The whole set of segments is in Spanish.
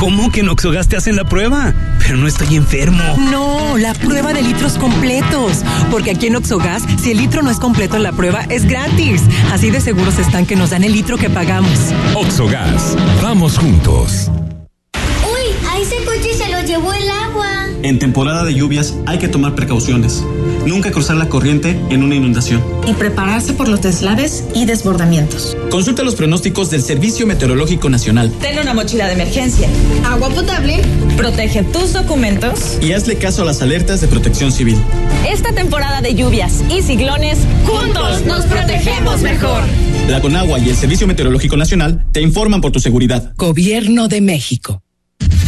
¿Cómo que en Oxogas te hacen la prueba? Pero no estoy enfermo. No, la prueba de litros completos. Porque aquí en Oxogas, si el litro no es completo en la prueba, es gratis. Así de seguros están que nos dan el litro que pagamos. Oxogas, vamos juntos. Uy, a ese coche se lo llevó el agua. En temporada de lluvias hay que tomar precauciones. Nunca cruzar la corriente en una inundación. Y prepararse por los deslaves y desbordamientos. Consulta los pronósticos del Servicio Meteorológico Nacional. Ten una mochila de emergencia. Agua potable. Protege tus documentos. Y hazle caso a las alertas de protección civil. Esta temporada de lluvias y ciclones, juntos nos protegemos mejor. La Conagua y el Servicio Meteorológico Nacional te informan por tu seguridad. Gobierno de México.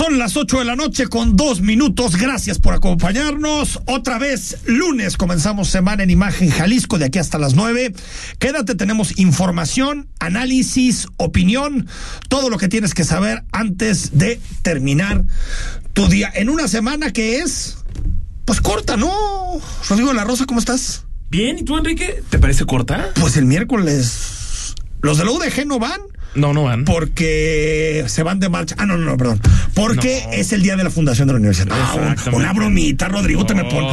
Son las 8 de la noche con dos minutos. Gracias por acompañarnos. Otra vez, lunes comenzamos semana en Imagen Jalisco de aquí hasta las 9. Quédate, tenemos información, análisis, opinión, todo lo que tienes que saber antes de terminar tu día. En una semana que es, pues corta, ¿no? Rodrigo de la Rosa, ¿cómo estás? Bien, ¿y tú, Enrique? ¿Te parece corta? Pues el miércoles. Los de la UDG no van. No, no van. Porque se van de marcha. Ah, no, no, no, perdón. Porque no. es el día de la fundación de la universidad. Ah, una bromita, Rodrigo, te, me pon,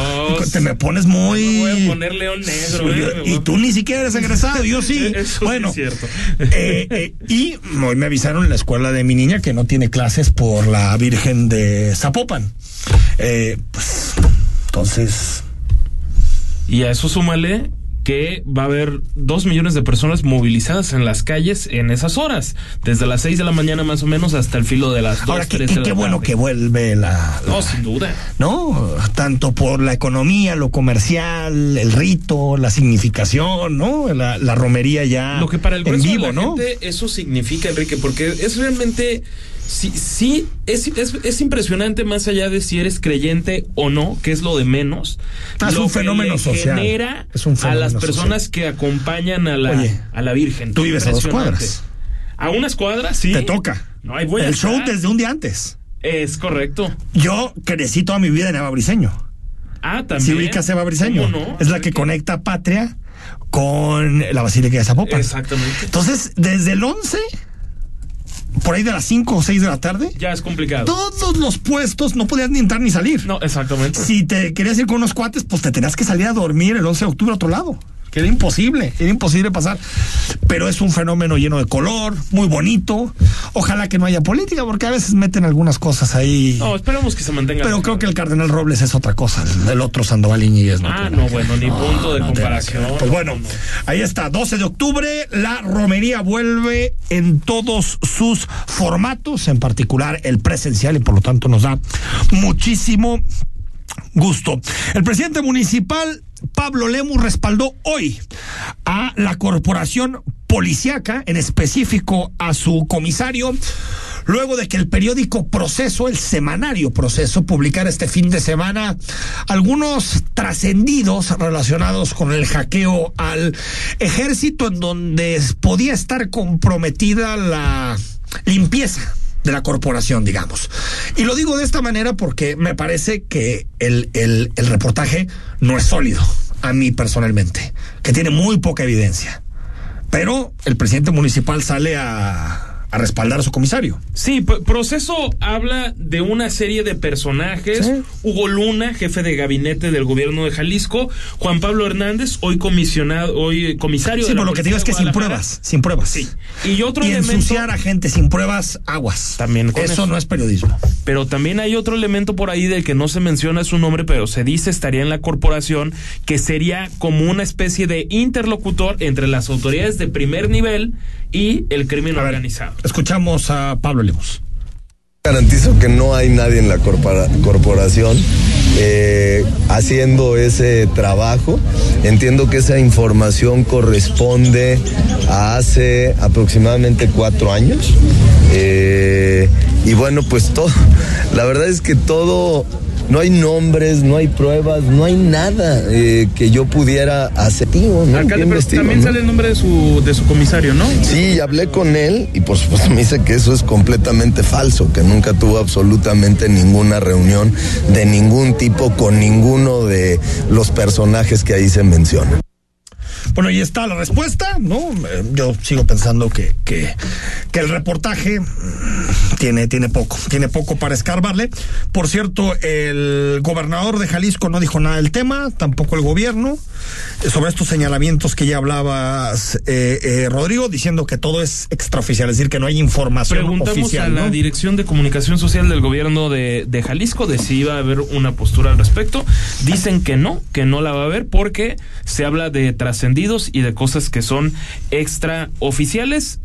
te me pones muy. No me voy a poner león negro. Eh, y tú ni siquiera eres egresado, yo sí. Eso bueno, es cierto. Eh, eh, y hoy me avisaron en la escuela de mi niña que no tiene clases por la Virgen de Zapopan. pues, entonces. Y a eso súmale que va a haber dos millones de personas movilizadas en las calles en esas horas, desde las seis de la mañana más o menos hasta el filo de las dos, Ahora, qué, de la bueno tarde. que vuelve la, No, sin duda. ¿no? Tanto por la economía, lo comercial, el rito, la significación, ¿no? La, la romería ya Lo que para el en vivo, de la ¿no? gente eso significa, Enrique, porque es realmente sí, sí es, es, es impresionante más allá de si eres creyente o no, que es lo de menos. Ah, es lo un que fenómeno le social. genera Es un a fenómeno las personas social. que acompañan a la, Oye, a la Virgen. tú vives a dos cuadras. A unas cuadras, sí. Te toca. No hay a el show estar. desde un día antes. Es correcto. Yo crecí toda mi vida en Eva Briseño. Ah, también. Si ubicas Eva Briseño. ¿Cómo no? Es la que conecta Patria con la Basílica de Zapopan. Exactamente. Entonces, desde el 11, por ahí de las 5 o 6 de la tarde, Ya es complicado. todos los puestos no podías ni entrar ni salir. No, exactamente. Si te querías ir con unos cuates, pues te tenías que salir a dormir el 11 de octubre a otro lado. Que era imposible, era imposible pasar. Pero es un fenómeno lleno de color, muy bonito. Ojalá que no haya política, porque a veces meten algunas cosas ahí. No, esperemos que se mantenga. Pero creo que el Cardenal Robles es otra cosa. El otro Sandoval Iñiguez no. Ah, no, que bueno, ni punto de no comparación. Pues bueno, ahí está, 12 de octubre, la romería vuelve en todos sus formatos, en particular el presencial, y por lo tanto nos da muchísimo gusto. El presidente municipal Pablo Lemus respaldó hoy a la corporación policiaca, en específico a su comisario, luego de que el periódico Proceso, el semanario Proceso, publicara este fin de semana algunos trascendidos relacionados con el hackeo al ejército, en donde podía estar comprometida la limpieza de la corporación, digamos. Y lo digo de esta manera porque me parece que el, el, el reportaje no es sólido, a mí personalmente, que tiene muy poca evidencia. Pero el presidente municipal sale a a respaldar a su comisario. Sí, proceso habla de una serie de personajes. Hugo Luna, jefe de gabinete del gobierno de Jalisco, Juan Pablo Hernández, hoy comisionado, hoy comisario sí, de pero lo que te digo es que sin pruebas, sin pruebas. Sí. Y otro y elemento, ensuciar a gente sin pruebas, aguas. También eso, eso no es periodismo. Pero también hay otro elemento por ahí del que no se menciona su nombre, pero se dice estaría en la corporación, que sería como una especie de interlocutor entre las autoridades de primer nivel y el crimen ver, organizado. Escuchamos a Pablo Lemos. Garantizo que no hay nadie en la corpora- corporación eh, haciendo ese trabajo. Entiendo que esa información corresponde a hace aproximadamente cuatro años. Eh, y bueno, pues todo, la verdad es que todo, no hay nombres, no hay pruebas, no hay nada eh, que yo pudiera hacer. ¿no? Alcalde, ¿Qué pero investigo, también no? sale el nombre de su, de su comisario, ¿no? Sí, hablé con él y por supuesto me dice que eso es completamente falso, que nunca tuvo absolutamente ninguna reunión de ningún tipo con ninguno de los personajes que ahí se mencionan. Bueno, y está la respuesta, ¿no? Eh, Yo sigo pensando que, que, que el reportaje mm, tiene, tiene poco, tiene poco para escarbarle. Por cierto, el gobernador de Jalisco no dijo nada del tema, tampoco el gobierno, sobre estos señalamientos que ya hablabas, eh, eh, Rodrigo, diciendo que todo es extraoficial, es decir, que no hay información Preguntamos oficial. a la. Dirección de Comunicación Social del Gobierno de, de Jalisco de si iba a haber una postura al respecto. Dicen que no, que no la va a haber porque se habla de trascendidos y de cosas que son extraoficiales.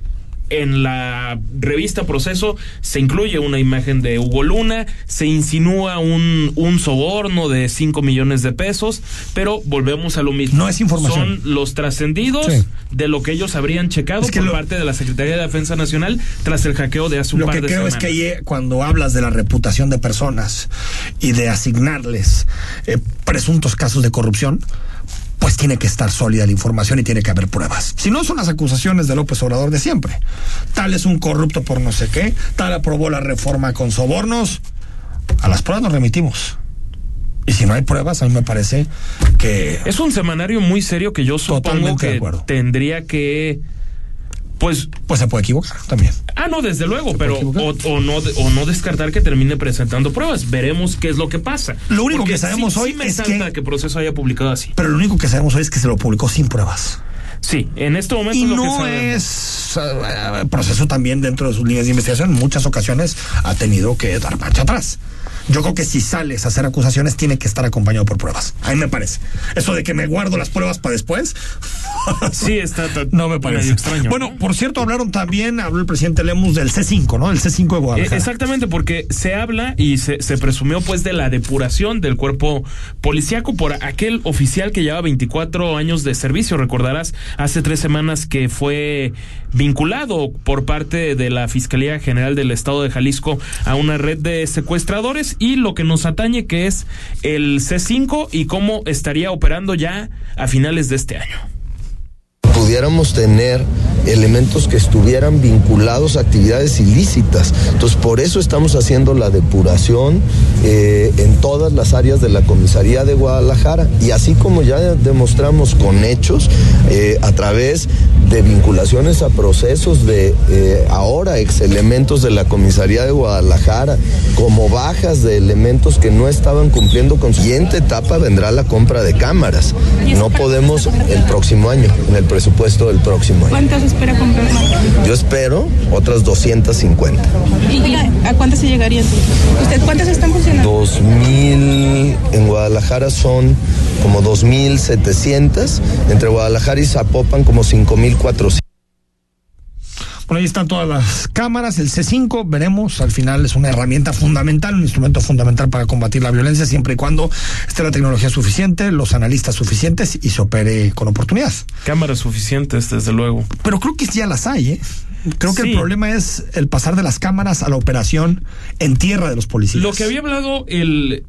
En la revista Proceso se incluye una imagen de Hugo Luna, se insinúa un, un soborno de 5 millones de pesos, pero volvemos a lo mismo. No es información. Son los trascendidos Sí. de lo que ellos habrían checado Es que por lo- parte de la Secretaría de Defensa Nacional tras el hackeo de hace un Lo par que de creo semanas. es que eh, cuando hablas de la reputación de personas y de asignarles eh, presuntos casos de corrupción, pues tiene que estar sólida la información y tiene que haber pruebas. Si no son las acusaciones de López Obrador de siempre. Tal es un corrupto por no sé qué, tal aprobó la reforma con sobornos. A las pruebas nos remitimos. Y si no hay pruebas, a mí me parece que Es un semanario muy serio que yo supongo que tendría que pues pues se puede equivocar también. ah no desde luego pero o, o no o no descartar que termine presentando pruebas veremos qué es lo que pasa Lo único Porque que sabemos sí- hoy sí me es que- que proceso haya publicado así Pero lo único que sabemos hoy es que se lo publicó sin pruebas. sí en este momento Y lo que no sabemos. es eh, proceso también dentro de sus líneas de investigación. En muchas ocasiones ha tenido que dar marcha atrás. Yo creo que si sales a hacer acusaciones tiene que estar acompañado por pruebas. A mí me parece. Eso de que me guardo las pruebas para después. sí está No me parece. extraño bueno, ¿no? por cierto, hablaron también, habló el presidente Lemus del C5, ¿no? El C5 de Eh, Guadalajara. Exactamente, porque se habla y se, se presumió pues de la depuración del cuerpo policíaco por aquel oficial que lleva 24 años de servicio. Recordarás hace tres semanas que fue vinculado por parte de la Fiscalía General del Estado de Jalisco a una red de secuestradores y lo que nos atañe que es el C5 y cómo estaría operando ya a finales de este año. Pudiéramos tener elementos que estuvieran vinculados a actividades ilícitas. Entonces, por eso estamos haciendo la depuración eh, en todas las áreas de la comisaría de Guadalajara. Y así como ya demostramos con hechos, eh, a través de vinculaciones a procesos de eh, ahora ex elementos de la comisaría de Guadalajara, como bajas de elementos que no estaban cumpliendo con su siguiente etapa vendrá la compra de cámaras. No podemos el próximo año, en el presupuesto del próximo año. ¿Cuántas espera comprar más? Yo espero otras 250. ¿Y, y a cuántas se llegarían? ¿Usted cuántas están funcionando? 2000 en Guadalajara son como 2700, entre Guadalajara y Zapopan como 5400. Bueno, ahí están todas las cámaras, el C5, veremos, al final es una herramienta fundamental, un instrumento fundamental para combatir la violencia, siempre y cuando esté la tecnología suficiente, los analistas suficientes y se opere con oportunidad. Cámaras suficientes, desde luego. Pero creo que ya las hay, ¿eh? Creo que el problema es el pasar de las cámaras a la operación en tierra de los policías. Lo que había hablado el,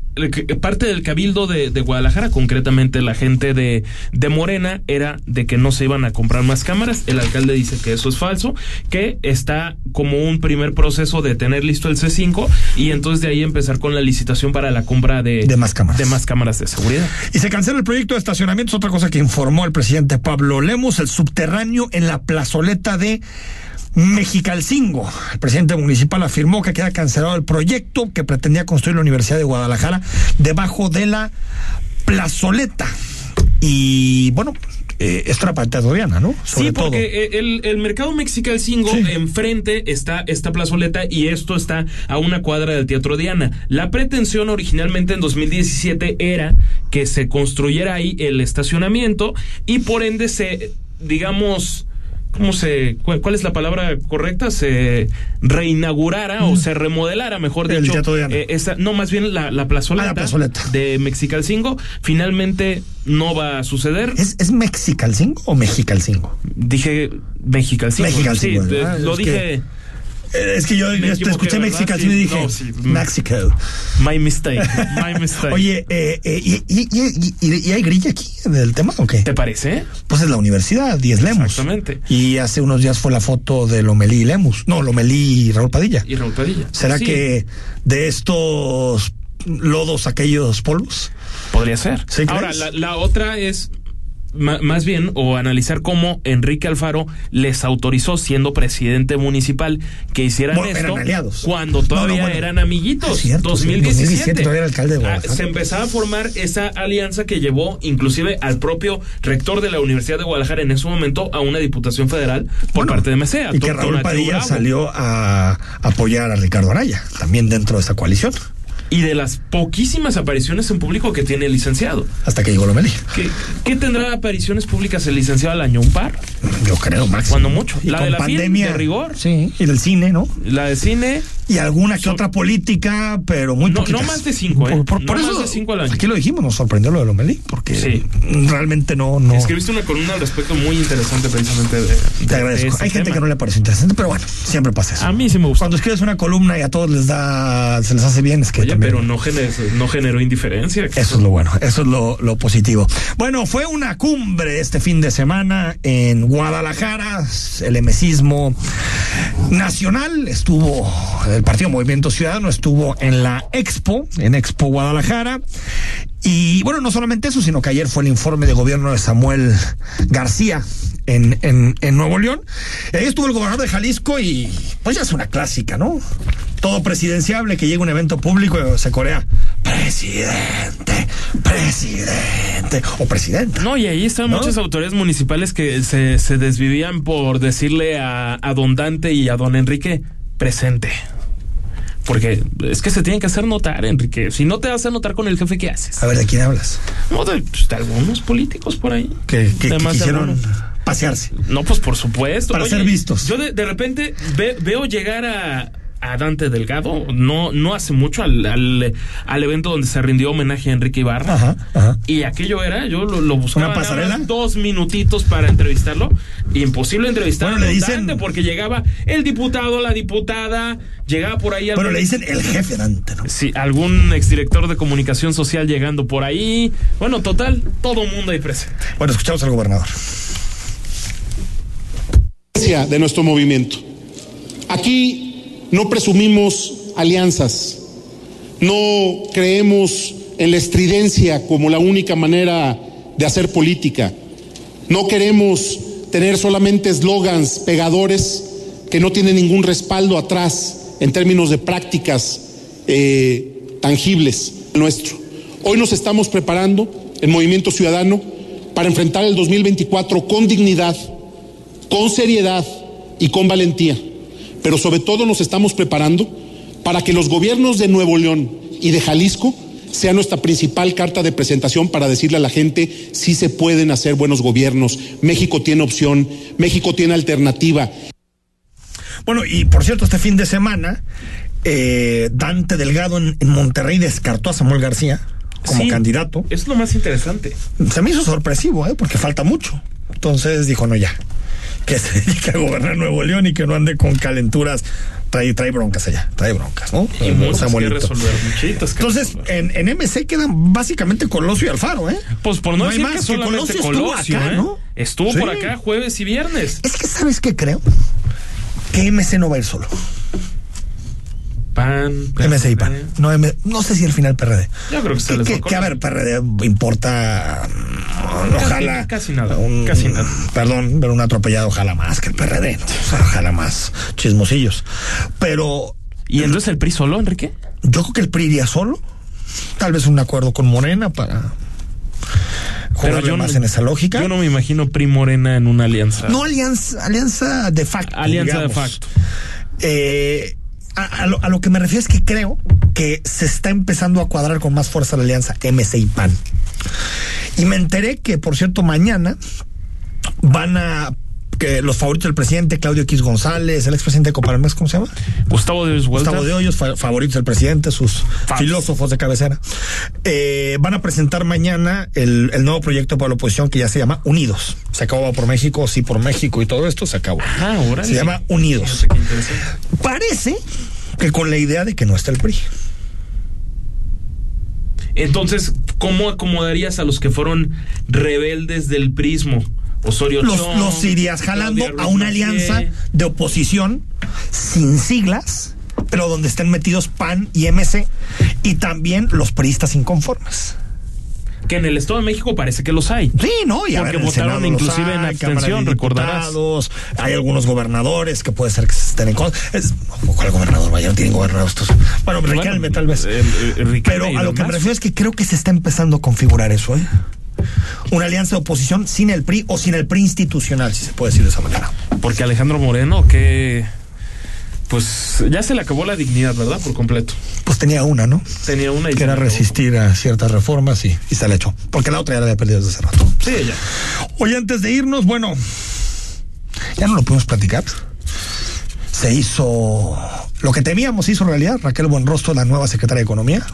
parte del cabildo de, Guadalajara, concretamente la gente de, de Morena, era de que no se iban a comprar más cámaras. El alcalde dice que eso es falso, que está como un primer proceso de tener listo el C5 y entonces de ahí empezar con la licitación para la compra de, de más cámaras. De más cámaras de seguridad. Y se cancela el proyecto de estacionamiento, otra cosa que informó el presidente Pablo Lemos, el subterráneo en la plazoleta de Mexicalcingo. El presidente municipal afirmó que queda cancelado el proyecto que pretendía construir la Universidad de Guadalajara debajo de la plazoleta. Y bueno, eh, esto era para ¿no? sí, porque El, el, mercado Mexicalcingo enfrente está esta plazoleta y esto está a una cuadra del Teatro Diana. La pretensión originalmente en 2017 era que se construyera ahí el estacionamiento y por ende se, digamos, ¿cómo se, cuál, es la palabra correcta? Se reinaugurara o se remodelara, mejor dicho. Eh, esa, no, más bien la, la plazoleta, ah, plazoleta. de Mexicalcingo. Finalmente no va a suceder. ¿Es, es Mexicalcingo o Mexicalcingo? Dije Mexicalcingo. Mexicalcingo. Sí, lo dije... es que yo te escuché Mexican y dije México. My mistake. My mistake. Oye, eh, eh, y, hay grilla aquí del tema o qué? ¿Te parece? Pues es la universidad, 10 Lemus. Exactamente. Y hace unos días fue la foto de Lomelí y Lemus. No, Lomelí y Raúl Padilla. Y Raúl Padilla. ¿Será que de estos lodos aquellos polvos? Podría ser. Ahora, la otra es más bien, o analizar cómo Enrique Alfaro les autorizó, siendo presidente municipal, que hicieran esto cuando todavía eran amiguitos. 2017. Ah, se empezaba a formar esa alianza que llevó inclusive al propio rector de la Universidad de Guadalajara en ese momento a una diputación federal por parte de Mesea. Y que Raúl Padilla salió a apoyar a Ricardo Araya, también dentro de esa coalición y de las poquísimas apariciones en público que tiene el licenciado. Hasta que llegó Lomelí. ¿Qué, ¿Qué tendrá apariciones públicas el licenciado al año? ¿Un par? Yo creo, máximo. Cuando mucho. la de la pandemia, de rigor. Sí, y del cine, ¿no? La de cine. Y alguna que otra política, pero muy no, No más de cinco, ¿eh? Por, no eso, más de cinco al año. Aquí lo dijimos, nos sorprendió lo de Lomelí, porque sí. realmente no, no. Escribiste una columna al respecto muy interesante precisamente de. Te agradezco. Este Hay gente que no le parece interesante, pero bueno, siempre pasa eso. A mí sí me gusta. Cuando escribes una columna y a todos les da, se les hace bien, es que Oye, pero no generes no generó indiferencia. Eso es lo bueno, eso es lo, lo, positivo. Bueno, fue una cumbre este fin de semana en Guadalajara, el emesismo nacional, estuvo el Partido Movimiento Ciudadano, estuvo en la Expo, en Expo Guadalajara, y bueno, no solamente eso, sino que ayer fue el informe de gobierno de Samuel García en, en, en Nuevo León. Y ahí estuvo el gobernador de Jalisco y pues ya es una clásica, ¿no? Todo presidenciable que llega un evento público y se corea. Presidente, presidente o presidenta. No, y ahí están muchas autoridades municipales que se, se desvivían por decirle a, a don Dante y a don Enrique presente. Porque es que se tienen que hacer notar, Enrique. Si no te hace notar con el jefe, ¿qué haces? A ver, ¿de quién hablas? No, de, pues, algunos políticos por ahí. Que, quisieron pasearse. No, pues por supuesto. Para ser vistos. Yo de, de repente veo llegar a a Dante Delgado, no, no hace mucho, al, al, evento donde se rindió homenaje a Enrique Ibarra. Y aquello era, yo lo, lo buscaba. ¿Una pasarela? Dos minutitos para entrevistarlo. Imposible entrevistarlo. Bueno, le dicen. Dante porque llegaba el diputado, la diputada, llegaba por ahí. Bueno, le dicen el jefe Dante, ¿no? Sí, algún exdirector de comunicación social llegando por ahí. Bueno, total, todo mundo ahí presente. Bueno, escuchamos al gobernador. De nuestro movimiento. Aquí no presumimos alianzas, no creemos en la estridencia como la única manera de hacer política, no queremos tener solamente eslogans pegadores que no tienen ningún respaldo atrás en términos de prácticas eh, tangibles nuestro. Hoy nos estamos preparando en Movimiento Ciudadano para enfrentar el 2024 con dignidad, con seriedad y con valentía pero sobre todo nos estamos preparando para que los gobiernos de Nuevo León y de Jalisco sea nuestra principal carta de presentación para decirle a la gente si se pueden hacer buenos gobiernos. México tiene opción, México tiene alternativa. Bueno, y por cierto, este fin de semana, eh, Dante Delgado en, Monterrey descartó a Samuel García como candidato. Es lo más interesante. Se me hizo sorpresivo, ¿eh? porque falta mucho. Entonces dijo, no, ya que se dedique a gobernar Nuevo León y que no ande con calenturas. Trae, trae broncas allá, trae broncas, ¿no? Y muchas que Samuelito. resolver, muchitas que Entonces, en, en MC quedan básicamente Colosio y Alfaro, ¿eh? Pues por no, No decir más, que que solamente Colosio estuvo Colosio, acá, ¿eh? ¿no? Estuvo Sí. por acá jueves y viernes. Es que, ¿sabes qué creo? Que MC no va a ir solo. Pan. MC y PAN. No, M- no sé si al final PRD. Yo creo que que, que- que, a ver, PRD importa. Mm, Ojalá. Casi nada. un- casi nada. Perdón, pero un atropellado ojalá más que el PRD. ¿no? O sea, ojalá más chismosillos. Pero ¿Y entonces el PRI solo, Enrique? yo creo que el PRI iría solo. Tal vez un acuerdo con Morena para yo más no- en esa lógica. Yo no me imagino PRI Morena en una alianza. No alianza, alianza de facto. Alianza de facto. Eh, a, lo, a lo que me refiero es que creo que se está empezando a cuadrar con más fuerza la alianza MC y PAN. Y me enteré que, por cierto, mañana van a que los favoritos del presidente, Claudio X González, el expresidente de Coparmex, ¿cómo se llama? Gustavo de Hoyos. Gustavo de Hoyos, fa- favoritos del presidente, sus filósofos de cabecera, eh, van a presentar mañana el, el nuevo proyecto para la oposición que ya se llama Unidos. Se acabó por México, sí por México y todo esto se acabó. Ah, órale. Se llama Unidos. Parece que con la idea de que no está el PRI. Entonces, ¿cómo acomodarías a los que fueron rebeldes del prismo? Osorio Los, Chong, los irías jalando a una alianza de oposición sin siglas, pero donde estén metidos PAN y MC y también los priistas inconformes. Que en el Estado de México parece que los hay. Sí, ¿no? Y a Porque ver, en votaron Senado inclusive en hay, Cámara abstención, de recordarás. Hay algunos gobernadores que puede ser que estén en contra. Es, ¿Cuál gobernador? Vaya, no tienen gobernador estos. Bueno, Riquelme tal vez. el- el Riquelme Pero a lo que me refiero es que creo que se está empezando a configurar eso, ¿eh? Una alianza de oposición sin el PRI o sin el PRI institucional, si se puede decir de esa manera. Porque Alejandro Moreno, que. Pues ya se le acabó la dignidad, ¿verdad? Por completo. Pues tenía una, ¿no? Tenía una y Que era le resistir a ciertas reformas y, y se la echó. Porque la otra ya la había perdido desde hace rato. Sí, ya. Oye, antes de irnos, bueno, ya no lo podemos platicar. Se hizo lo que temíamos, se hizo realidad. Raquel Buenrostro, la nueva secretaria de Economía.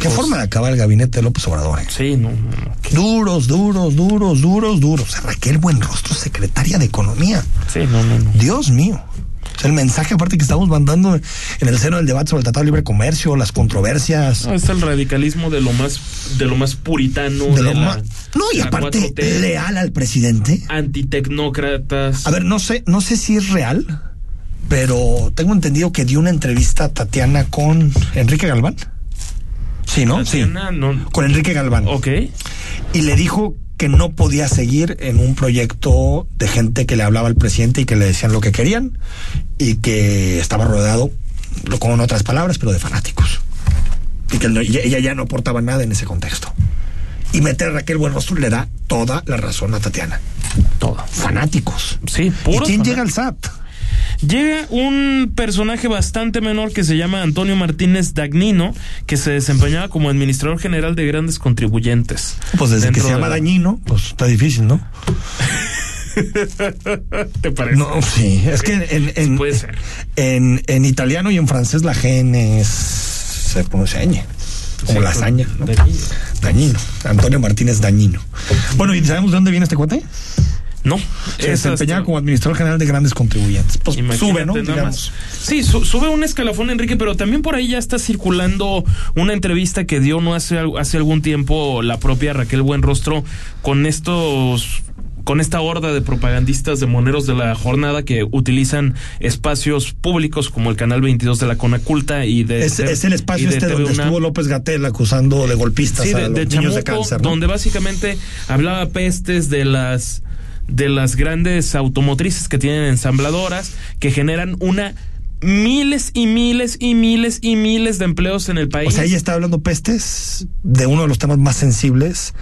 Qué, cosa? forma de acabar el gabinete de López Obrador. ¿eh? Sí, no, no, no. Duros, duros, duros, duros, duros. O sea, Raquel Buenrostro, secretaria de Economía. Sí, no, no, no. Dios mío. O sea, el mensaje aparte que estamos mandando en el seno del debate sobre el Tratado de Libre Comercio, las controversias. No, es el radicalismo de lo más, de lo más puritano. de lo la- más- no, y aparte 4T, leal al presidente. Antitecnócratas. A ver, no sé, no sé si es real, pero tengo entendido que dio una entrevista a Tatiana con Enrique Galván. Sí, ¿no? Tatiana, sí. no- Con Enrique Galván. Ok. Y le dijo que no podía seguir en un proyecto de gente que le hablaba al presidente y que le decían lo que querían y que estaba rodeado, con otras palabras, pero de fanáticos. Y que ella ya no aportaba nada en ese contexto. Y meter a Raquel Buenrostro le da toda la razón a Tatiana. Todo. Fanáticos. Sí, ¿Y puros quién llega al SAT? Llega un personaje bastante menor que se llama Antonio Martínez Dagnino, que se desempeñaba como administrador general de grandes contribuyentes. Pues desde que se llama la- dañino, pues está difícil, ¿no? ¿Te parece? No, sí, es que en, en, Puede ser. en, en italiano y en francés la G se pronuncia ñ, como Sí, lasaña, ¿no? Dagnino. Dañino, Antonio Martínez Dañino. Bueno, ¿y sabemos de dónde viene este cuate? No. Se es desempeñaba hasta- como administrador general de grandes contribuyentes. Pues sube, ¿no? Digamos. Sí, su- sube un escalafón, Enrique, pero también por ahí ya está circulando una entrevista que dio no hace, hace algún tiempo la propia Raquel Buenrostro con estos con esta horda de propagandistas de moneros de la jornada que utilizan espacios públicos como el canal 22 de la Conaculta y de Es, es el espacio este donde UNAM. estuvo López Gatel acusando de golpistas Sí, a de, los de niños de Chamuco, cáncer. ¿no? donde básicamente hablaba pestes de las de las grandes automotrices que tienen ensambladoras que generan una miles y miles y miles y miles de empleos en el país. O sea, ella está hablando pestes de uno de los temas más sensibles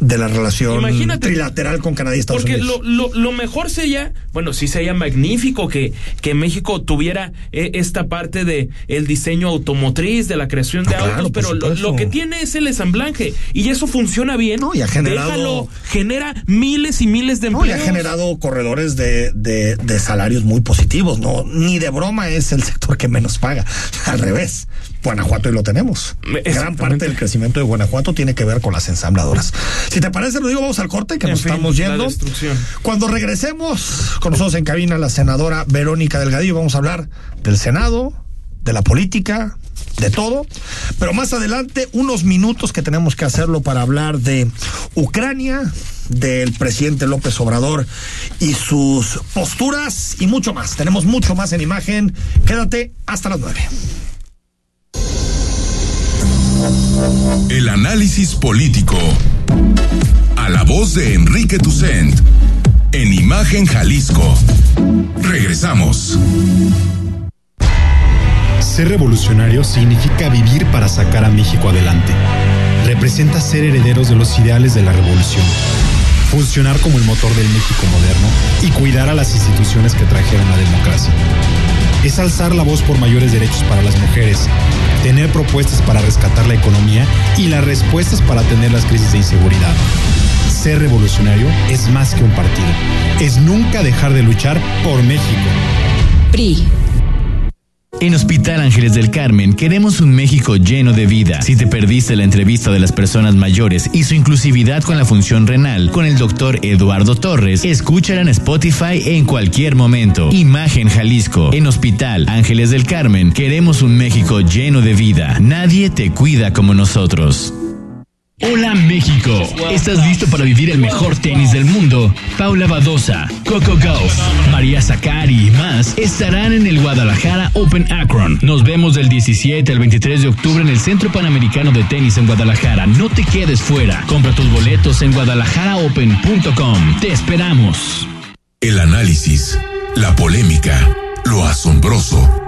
de la relación Imagínate. trilateral con Canadá y Estados Porque Unidos. lo, lo, lo mejor sería, bueno, sí sería magnífico que, que México tuviera eh, esta parte de el diseño automotriz, de la creación de Ah, autos, pero lo, que tiene es el ensamblaje y eso funciona bien. No, y ha generado- Déjalo, genera miles y miles de No, y empleos. ha generado corredores de, de, de salarios muy positivos, no, ni de broma es el sector que menos paga. Al revés, Guanajuato y lo tenemos. Gran parte del crecimiento de Guanajuato tiene que ver con las ensambladoras. Si te parece, lo digo, vamos al corte, que En nos fin, estamos yendo. Cuando regresemos, con nosotros en cabina la senadora Verónica Delgadillo, vamos a hablar del Senado, de la política, de todo. Pero más adelante, unos minutos que tenemos que hacerlo para hablar de Ucrania, del presidente López Obrador y sus posturas y mucho más. Tenemos mucho más en imagen. Quédate hasta las nueve. El análisis político. A la voz de Enrique Tucent. En Imagen Jalisco. Regresamos. Ser revolucionario significa vivir para sacar a México adelante. Representa ser herederos de los ideales de la revolución. Funcionar como el motor del México moderno y cuidar a las instituciones que trajeron la democracia. Es alzar la voz por mayores derechos para las mujeres, tener propuestas para rescatar la economía y las respuestas para atender las crisis de inseguridad. Ser revolucionario es más que un partido, es nunca dejar de luchar por México. PRI. En Hospital Ángeles del Carmen queremos un México lleno de vida. Si te perdiste la entrevista de las personas mayores y su inclusividad con la función renal con el doctor Eduardo Torres, escúchala en Spotify en cualquier momento. Imagen Jalisco. En Hospital Ángeles del Carmen queremos un México lleno de vida. Nadie te cuida como nosotros. Hola México, ¿estás listo para vivir el mejor tenis del mundo? Paula Badosa, Coco Gauff, María Zakari y más estarán en el Guadalajara Open Akron. Nos vemos del 17 al 23 de octubre en el Centro Panamericano de Tenis en Guadalajara. No te quedes fuera. Compra tus boletos en guadalajaraopen.com. Te esperamos. El análisis, la polémica, lo asombroso,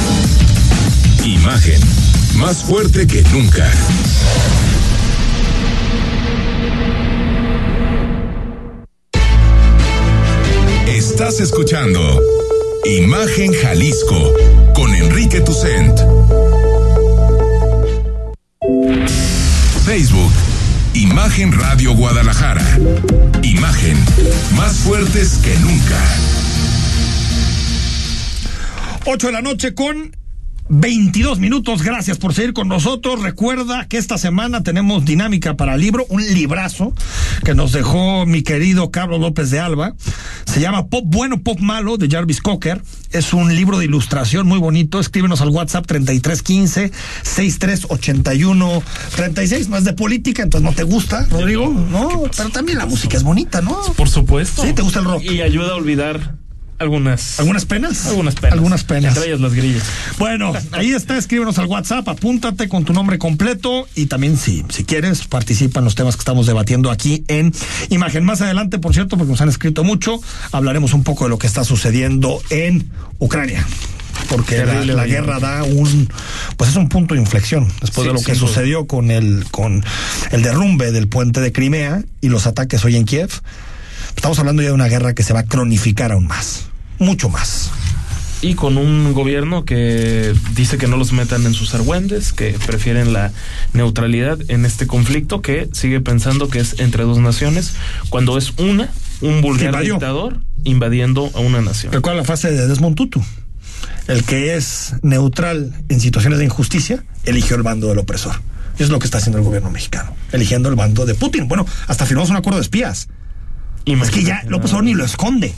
Imagen, más fuerte que nunca. Estás escuchando Imagen Jalisco con Enrique Tucent. Facebook, Imagen Radio Guadalajara. Imagen, más fuertes que nunca. 8 de la noche con 22 minutos. Gracias por seguir con nosotros. Recuerda que esta semana tenemos dinámica para libro, un librazo que nos dejó mi querido Carlos López de Alba. Se llama Pop Bueno, Pop Malo de Jarvis Cocker. Es un libro de ilustración muy bonito. Escríbenos al WhatsApp 3315 6381 36. No es de política, entonces no te gusta, Rodrigo. No, pero también la música es bonita, ¿no? Por supuesto. Sí, te gusta el rock. Y ayuda a olvidar algunas. ¿Algunas penas? Algunas penas. Algunas penas. Entre ellas las grillas. Bueno, ahí está, escríbenos al WhatsApp, apúntate con tu nombre completo y también si, si quieres, participa en los temas que estamos debatiendo aquí en Imagen. Más adelante, por cierto, porque nos han escrito mucho, hablaremos un poco de lo que está sucediendo en Ucrania. Porque la, guerra da un, pues es un punto de inflexión después Sí, de lo que sucedió con el, con el derrumbe del puente de Crimea y los ataques hoy en Kiev. Estamos hablando ya de una guerra que se va a cronificar aún más, mucho más. Y con un gobierno que dice que no los metan en sus argüendes, que prefieren la neutralidad en este conflicto, que sigue pensando que es entre dos naciones, cuando es una, un vulgar Invadió. dictador invadiendo a una nación. Recuerda la frase de Desmond Tutu. El que es neutral en situaciones de injusticia eligió el bando del opresor. Y es lo que está haciendo el gobierno mexicano, eligiendo el bando de Putin. Bueno, hasta firmamos un acuerdo de espías. Es que ya López Obrador ni lo esconde.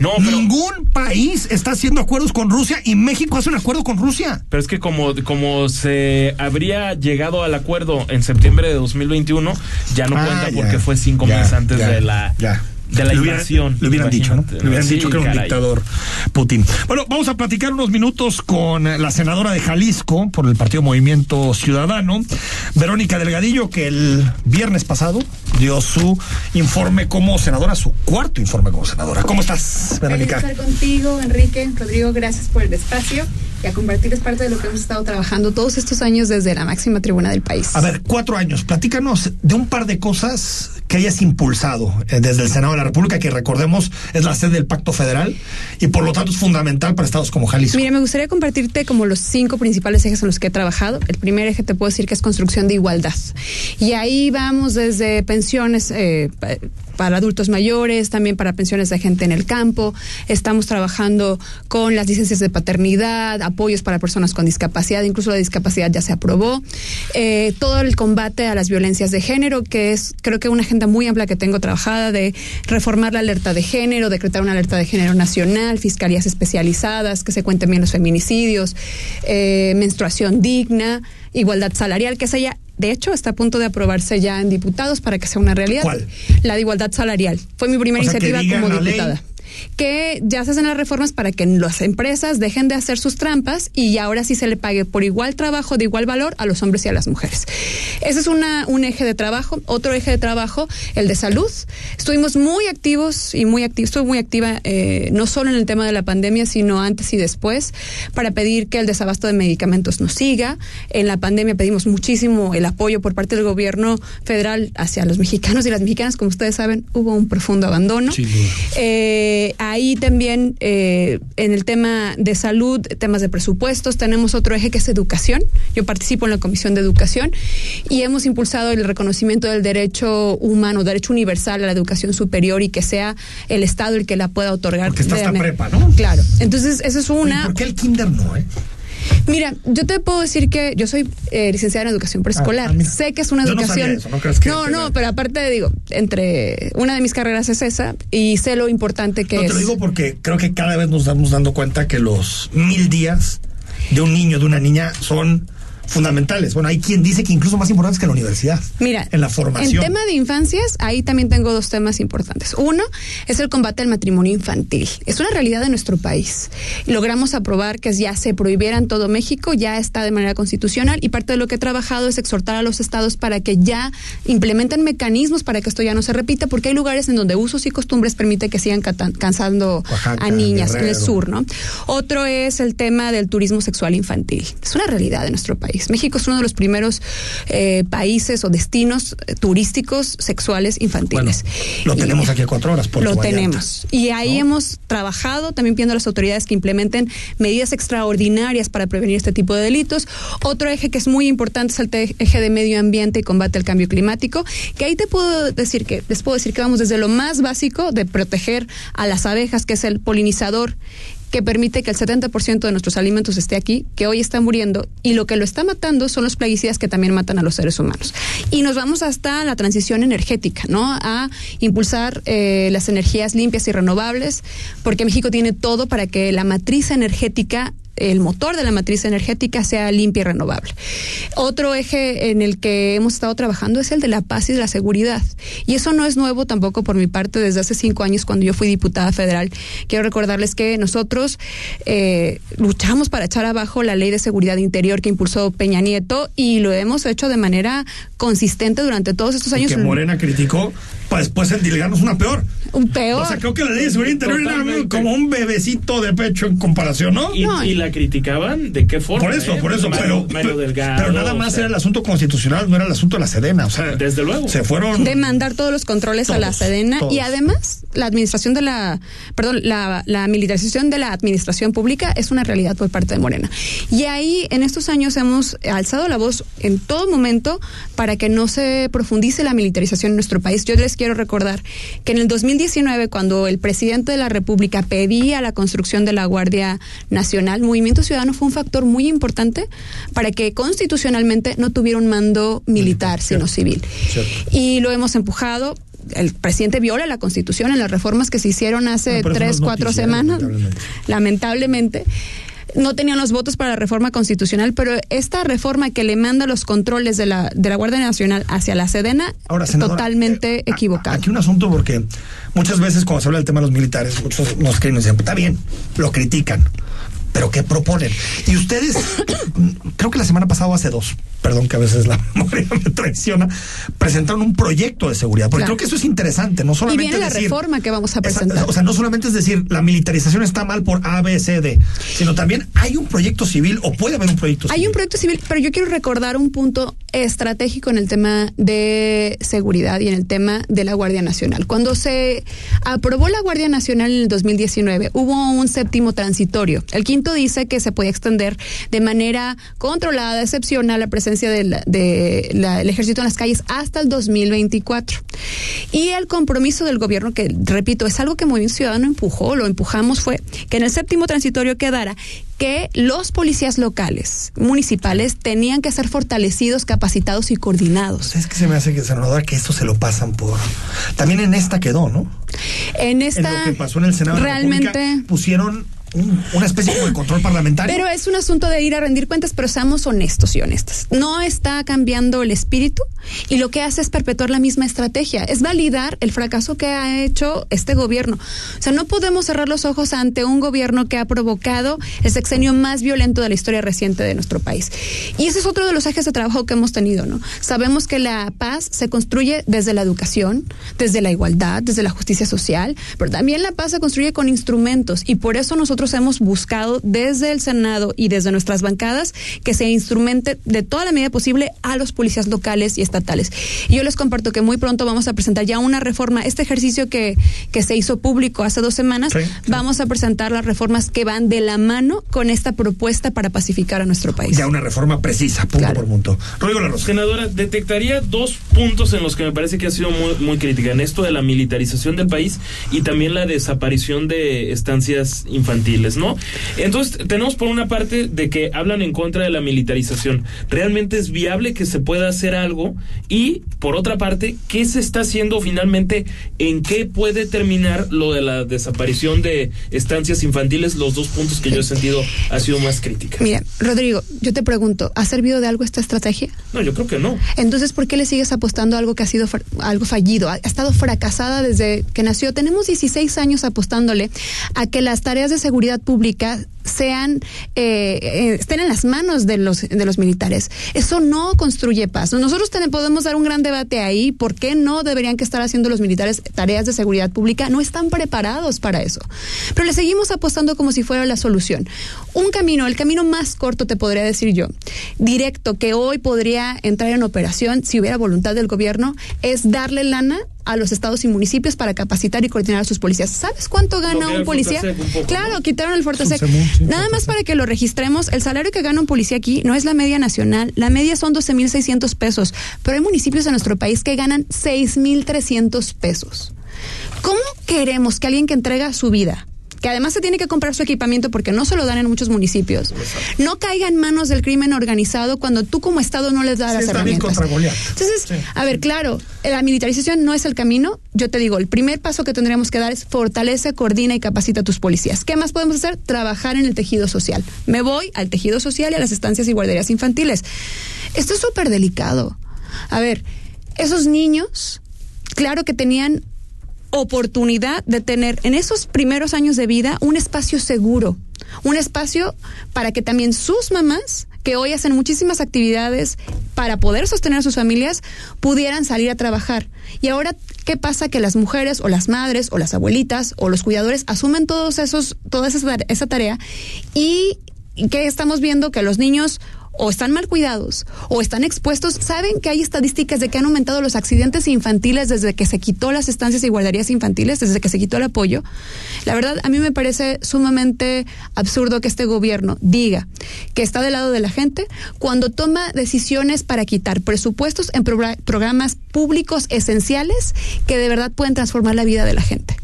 No, pero- Ningún país está haciendo acuerdos con Rusia y México hace un acuerdo con Rusia. Pero es que como, como se habría llegado al acuerdo en septiembre de 2021, ya no Ah, cuenta ya, porque fue cinco ya, meses antes ya, de la, de la Le hubieran- invasión. Le hubieran dicho, ¿no? Le hubieran Sí, dicho que era un dictador Putin. Bueno, vamos a platicar unos minutos con la senadora de Jalisco por el Partido Movimiento Ciudadano, Verónica Delgadillo, que el viernes pasado dio su informe como senadora, su cuarto informe como senadora. ¿Cómo estás, Feliz Verónica? estar contigo, Enrique, Rodrigo, gracias por el espacio. Y a compartirles parte de lo que hemos estado trabajando todos estos años desde la máxima tribuna del país. A ver, cuatro años. Platícanos de un par de cosas que hayas impulsado eh, desde el Senado de la República, que recordemos es la sede del Pacto Federal y por lo tanto es fundamental para estados como Jalisco. Mira, me gustaría compartirte como los cinco principales ejes en los que he trabajado. El primer eje te puedo decir que es construcción de igualdad. Y ahí vamos desde pensiones eh, para adultos mayores, también para pensiones de gente en el campo. Estamos trabajando con las licencias de paternidad, apoyos para personas con discapacidad, incluso la discapacidad ya se aprobó. Eh, todo el combate a las violencias de género, que es creo que una agenda muy amplia que tengo trabajada de reformar la alerta de género, decretar una alerta de género nacional, fiscalías especializadas, que se cuenten bien los feminicidios, eh, menstruación digna, igualdad salarial, que es ella de hecho, está a punto de aprobarse ya en diputados para que sea una realidad. ¿Cuál? La de igualdad salarial. Fue mi primera O sea, que iniciativa como diputada. ley. Que ya se hacen las reformas para que las empresas dejen de hacer sus trampas y ahora sí se le pague por igual trabajo, de igual valor a los hombres y a las mujeres. Ese es una, un eje de trabajo. Otro eje de trabajo, el de salud. Estuvimos muy activos y muy activos. Estuve muy activa eh, no solo en el tema de la pandemia, sino antes y después, para pedir que el desabasto de medicamentos nos siga. En la pandemia pedimos muchísimo el apoyo por parte del gobierno federal hacia los mexicanos y las mexicanas. Como ustedes saben, hubo un profundo abandono. Eh, ahí también eh, en el tema de salud, temas de presupuestos, tenemos otro eje que es educación. Yo participo en la Comisión de Educación y hemos impulsado el reconocimiento del derecho humano, derecho universal a la educación superior y que sea el Estado el que la pueda otorgar. Porque está hasta prepa, ¿no? Claro. Entonces, eso es una. ¿Por qué el kinder no, eh? Mira, yo te puedo decir que yo soy eh, licenciada en educación preescolar. Ah, ah, sé que es una Yo educación. eso, ¿no crees que no, te- no, pero aparte digo, entre una de mis carreras es esa y sé lo importante que No, es. te lo digo porque creo que cada vez nos estamos dando cuenta que los mil días de un niño, de una niña, son fundamentales. Bueno, hay quien dice que incluso más importantes que la universidad. Mira, en la formación. En tema de infancias, ahí también tengo dos temas importantes. Uno es el combate al matrimonio infantil. Es una realidad de nuestro país. Logramos aprobar que ya se prohibiera en todo México, ya está de manera constitucional y parte de lo que he trabajado es exhortar a los estados para que ya implementen mecanismos para que esto ya no se repita, porque hay lugares en donde usos y costumbres permite que sigan cansando Oaxaca, a niñas en el sur, ¿no? Otro es el tema del turismo sexual infantil. Es una realidad de nuestro país. México es uno de los primeros eh, países o destinos eh, turísticos sexuales infantiles. Lo Y- tenemos aquí a cuatro horas. Puerto lo Vallarta. tenemos. Y ahí hemos trabajado también pidiendo a las autoridades que implementen medidas extraordinarias para prevenir este tipo de delitos. Otro eje que es muy importante es el eje de medio ambiente y combate al cambio climático, que ahí te puedo decir que les puedo decir que vamos desde lo más básico de proteger a las abejas, que es el polinizador que permite que el 70% de nuestros alimentos esté aquí, que hoy está muriendo, y lo que lo está matando son los plaguicidas que también matan a los seres humanos. Y nos vamos hasta la transición energética, ¿no? A impulsar eh, las energías limpias y renovables, porque México tiene todo para que la matriz energética el motor de la matriz energética sea limpia y renovable. Otro eje en el que hemos estado trabajando es el de la paz y de la seguridad. Y eso no es nuevo tampoco por mi parte desde hace cinco años cuando yo fui diputada federal. Quiero recordarles que nosotros eh, luchamos para echar abajo la ley de seguridad interior que impulsó Peña Nieto y lo hemos hecho de manera consistente durante todos estos Y años. que Morena criticó para después endilgarnos una peor. Un peor. O sea, creo que la ley de seguridad interior era como un bebecito de pecho en comparación, ¿no? Y, y la criticaban de qué forma. Por eso, eh? por eso, Mario- pero, Mario pero, Delgado, pero nada o más sea, era el asunto constitucional, no era el asunto de la Sedena. O sea, Desde luego. se fueron. de mandar todos los controles a la Sedena todos. y además la administración de la, perdón, la, la militarización de la administración pública es una realidad por parte de Morena. Y ahí en estos años hemos alzado la voz en todo momento para que no se profundice la militarización en nuestro país. Yo les quiero recordar que en el 2019, cuando el presidente de la República pedía la construcción de la Guardia Nacional, Movimiento Ciudadano fue un factor muy importante para que constitucionalmente no tuviera un mando militar, sino civil. Y lo hemos empujado. El presidente viola la constitución en las reformas que se hicieron hace No, tres, es cuatro semanas. lamentablemente. Lamentablemente. No tenían los votos para la reforma constitucional, pero esta reforma que le manda los controles de la, de la Guardia Nacional hacia la Sedena, Ahora, senadora, eh, totalmente equivocado. Aquí un asunto porque muchas veces cuando se habla del tema de los militares, muchos nos creen y dicen, está bien, lo critican. Pero ¿qué proponen? Y ustedes, creo que la semana pasada o hace dos, perdón que a veces la memoria me traiciona, presentaron un proyecto de seguridad, porque Claro. creo que eso es interesante, no solamente y viene la decir, reforma que vamos a Esa- presentar. o sea, no solamente es decir la militarización está mal por A, B, C, D, sino también hay un proyecto civil o puede haber un proyecto Hay un proyecto civil, pero yo quiero recordar un punto estratégico en el tema de seguridad y en el tema de la Guardia Nacional. Cuando se aprobó la Guardia Nacional en el 2019, hubo un séptimo transitorio. El quinto dice que se puede extender de manera controlada, excepcional, la presencia del de la- el ejército en las calles hasta el 2024. Y el compromiso del gobierno, que repito, es algo que Movimiento Ciudadano empujó, lo empujamos, fue que en el séptimo transitorio quedara que los policías locales, municipales, tenían que ser fortalecidos, capacitados y coordinados. Es que se me hace que senadora que esto se lo pasan por. También en esta quedó, ¿no? En esta en lo que pasó en el Senado de la realmente pusieron un- una especie de control parlamentario. Pero es un asunto de ir a rendir cuentas, pero seamos honestos y honestas. No está cambiando el espíritu y lo que hace es perpetuar la misma estrategia, es validar el fracaso que ha hecho este gobierno. O sea, no podemos cerrar los ojos ante un gobierno que ha provocado el sexenio más violento de la historia reciente de nuestro país. Y ese es otro de los ejes de trabajo que hemos tenido, ¿no? Sabemos que la paz se construye desde la educación, desde la igualdad, desde la justicia social, pero también la paz se construye con instrumentos y por eso nosotros hemos buscado desde el Senado y desde nuestras bancadas que se instrumente de toda la medida posible a los policías locales y estatales. Y yo les comparto que muy pronto vamos a presentar ya una reforma, este ejercicio que, que se hizo público hace dos semanas, vamos a presentar las reformas que van de la mano con esta propuesta para pacificar a nuestro país. Ya una reforma precisa, punto por punto. Rodrigo. Senadora, detectaría dos puntos en los que me parece que ha sido muy, muy crítica. En esto de la militarización del país y también la desaparición de estancias infantiles, ¿no? Entonces, tenemos por una parte de que hablan en contra de la militarización. ¿Realmente es viable que se pueda hacer algo? Y, por otra parte, ¿qué se está haciendo finalmente? ¿En qué puede terminar lo de la desaparición de estancias infantiles? Los dos puntos que yo he sentido ha sido más crítica. Mira, Rodrigo, yo te pregunto, ¿ha servido de algo esta estrategia? No, yo creo que no. Entonces, ¿por qué le sigues apostando a algo que ha sido algo fallido? Ha, ha estado fracasada desde que nació. Tenemos 16 años apostándole a que las tareas de seguridad pública sean eh, eh, estén en las manos de los de los militares. Eso no construye paz. Nosotros ten- podemos dar un gran debate ahí. ¿Por qué no deberían que estar haciendo los militares tareas de seguridad pública? No están preparados para eso. Pero le seguimos apostando como si fuera la solución. Un camino, el camino más corto, te podría decir yo, directo, que hoy podría entrar en operación si hubiera voluntad del gobierno, es darle lana a los estados y municipios para capacitar y coordinar a sus policías. ¿Sabes cuánto gana un policía? Fortasec un poco, claro, quitaron el Fortasec. Nada más para que lo registremos, el salario que gana un policía aquí no es la media nacional, la media son 12.600 pesos, pero hay municipios en nuestro país que ganan 6.300 pesos. ¿Cómo queremos que alguien que entrega su vida, que además se tiene que comprar su equipamiento porque no se lo dan en muchos municipios, no caiga en manos del crimen organizado cuando tú como Estado no les das Sí, las herramientas? Entonces, a ver, claro, la militarización no es el camino. Yo te digo, el primer paso que tendríamos que dar es fortalece, coordina y capacita a tus policías. ¿Qué más podemos hacer? Trabajar en el tejido social. Me voy al tejido social y a las estancias y guarderías infantiles. Esto es súper delicado. A ver, esos niños, claro que tenían oportunidad de tener en esos primeros años de vida un espacio seguro, un espacio para que también sus mamás, que hoy hacen muchísimas actividades para poder sostener a sus familias, pudieran salir a trabajar. Y ahora, ¿qué pasa? Que las mujeres o las madres o las abuelitas o los cuidadores asumen todos esos, toda esa, esa tarea y que estamos viendo que los niños o están mal cuidados o están expuestos. Saben que hay estadísticas de que han aumentado los accidentes infantiles desde que se quitó las estancias y guarderías infantiles, desde que se quitó el apoyo. La verdad, a mí me parece sumamente absurdo que este gobierno diga que está del lado de la gente cuando toma decisiones para quitar presupuestos en progra- programas públicos esenciales que de verdad pueden transformar la vida de la gente.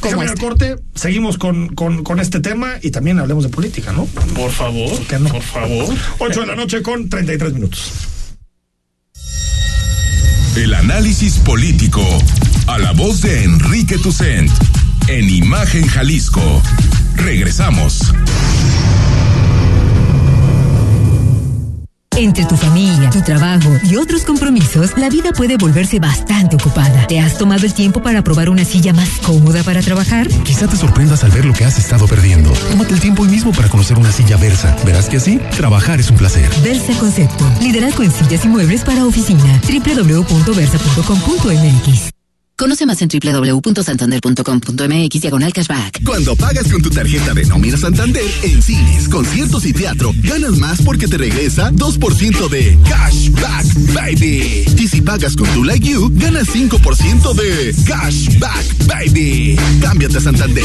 Como al este. corte, seguimos con, con, con este tema y también hablemos de política, ¿no? Por favor, por favor. 8 de la noche con 33 minutos. El análisis político. A la voz de Enrique Tucent. En Imagen Jalisco. Regresamos. Entre tu familia, tu trabajo y otros compromisos, la vida puede volverse bastante ocupada. ¿Te has tomado el tiempo para probar una silla más cómoda para trabajar? Quizá te sorprendas al ver lo que has estado perdiendo. Tómate el tiempo hoy mismo para conocer una silla Versa. Verás que así, trabajar es un placer. Versa Concepto. Liderazgo en sillas y muebles para oficina. www.versa.com.mx Conoce más en www.santander.com.mx diagonal cashback. Cuando pagas con tu tarjeta de nómina Santander en cines, conciertos y teatro, ganas más porque te regresa 2% de cashback, baby. Y si pagas con tu Like You, ganas 5% de cashback, baby. Cámbiate a Santander.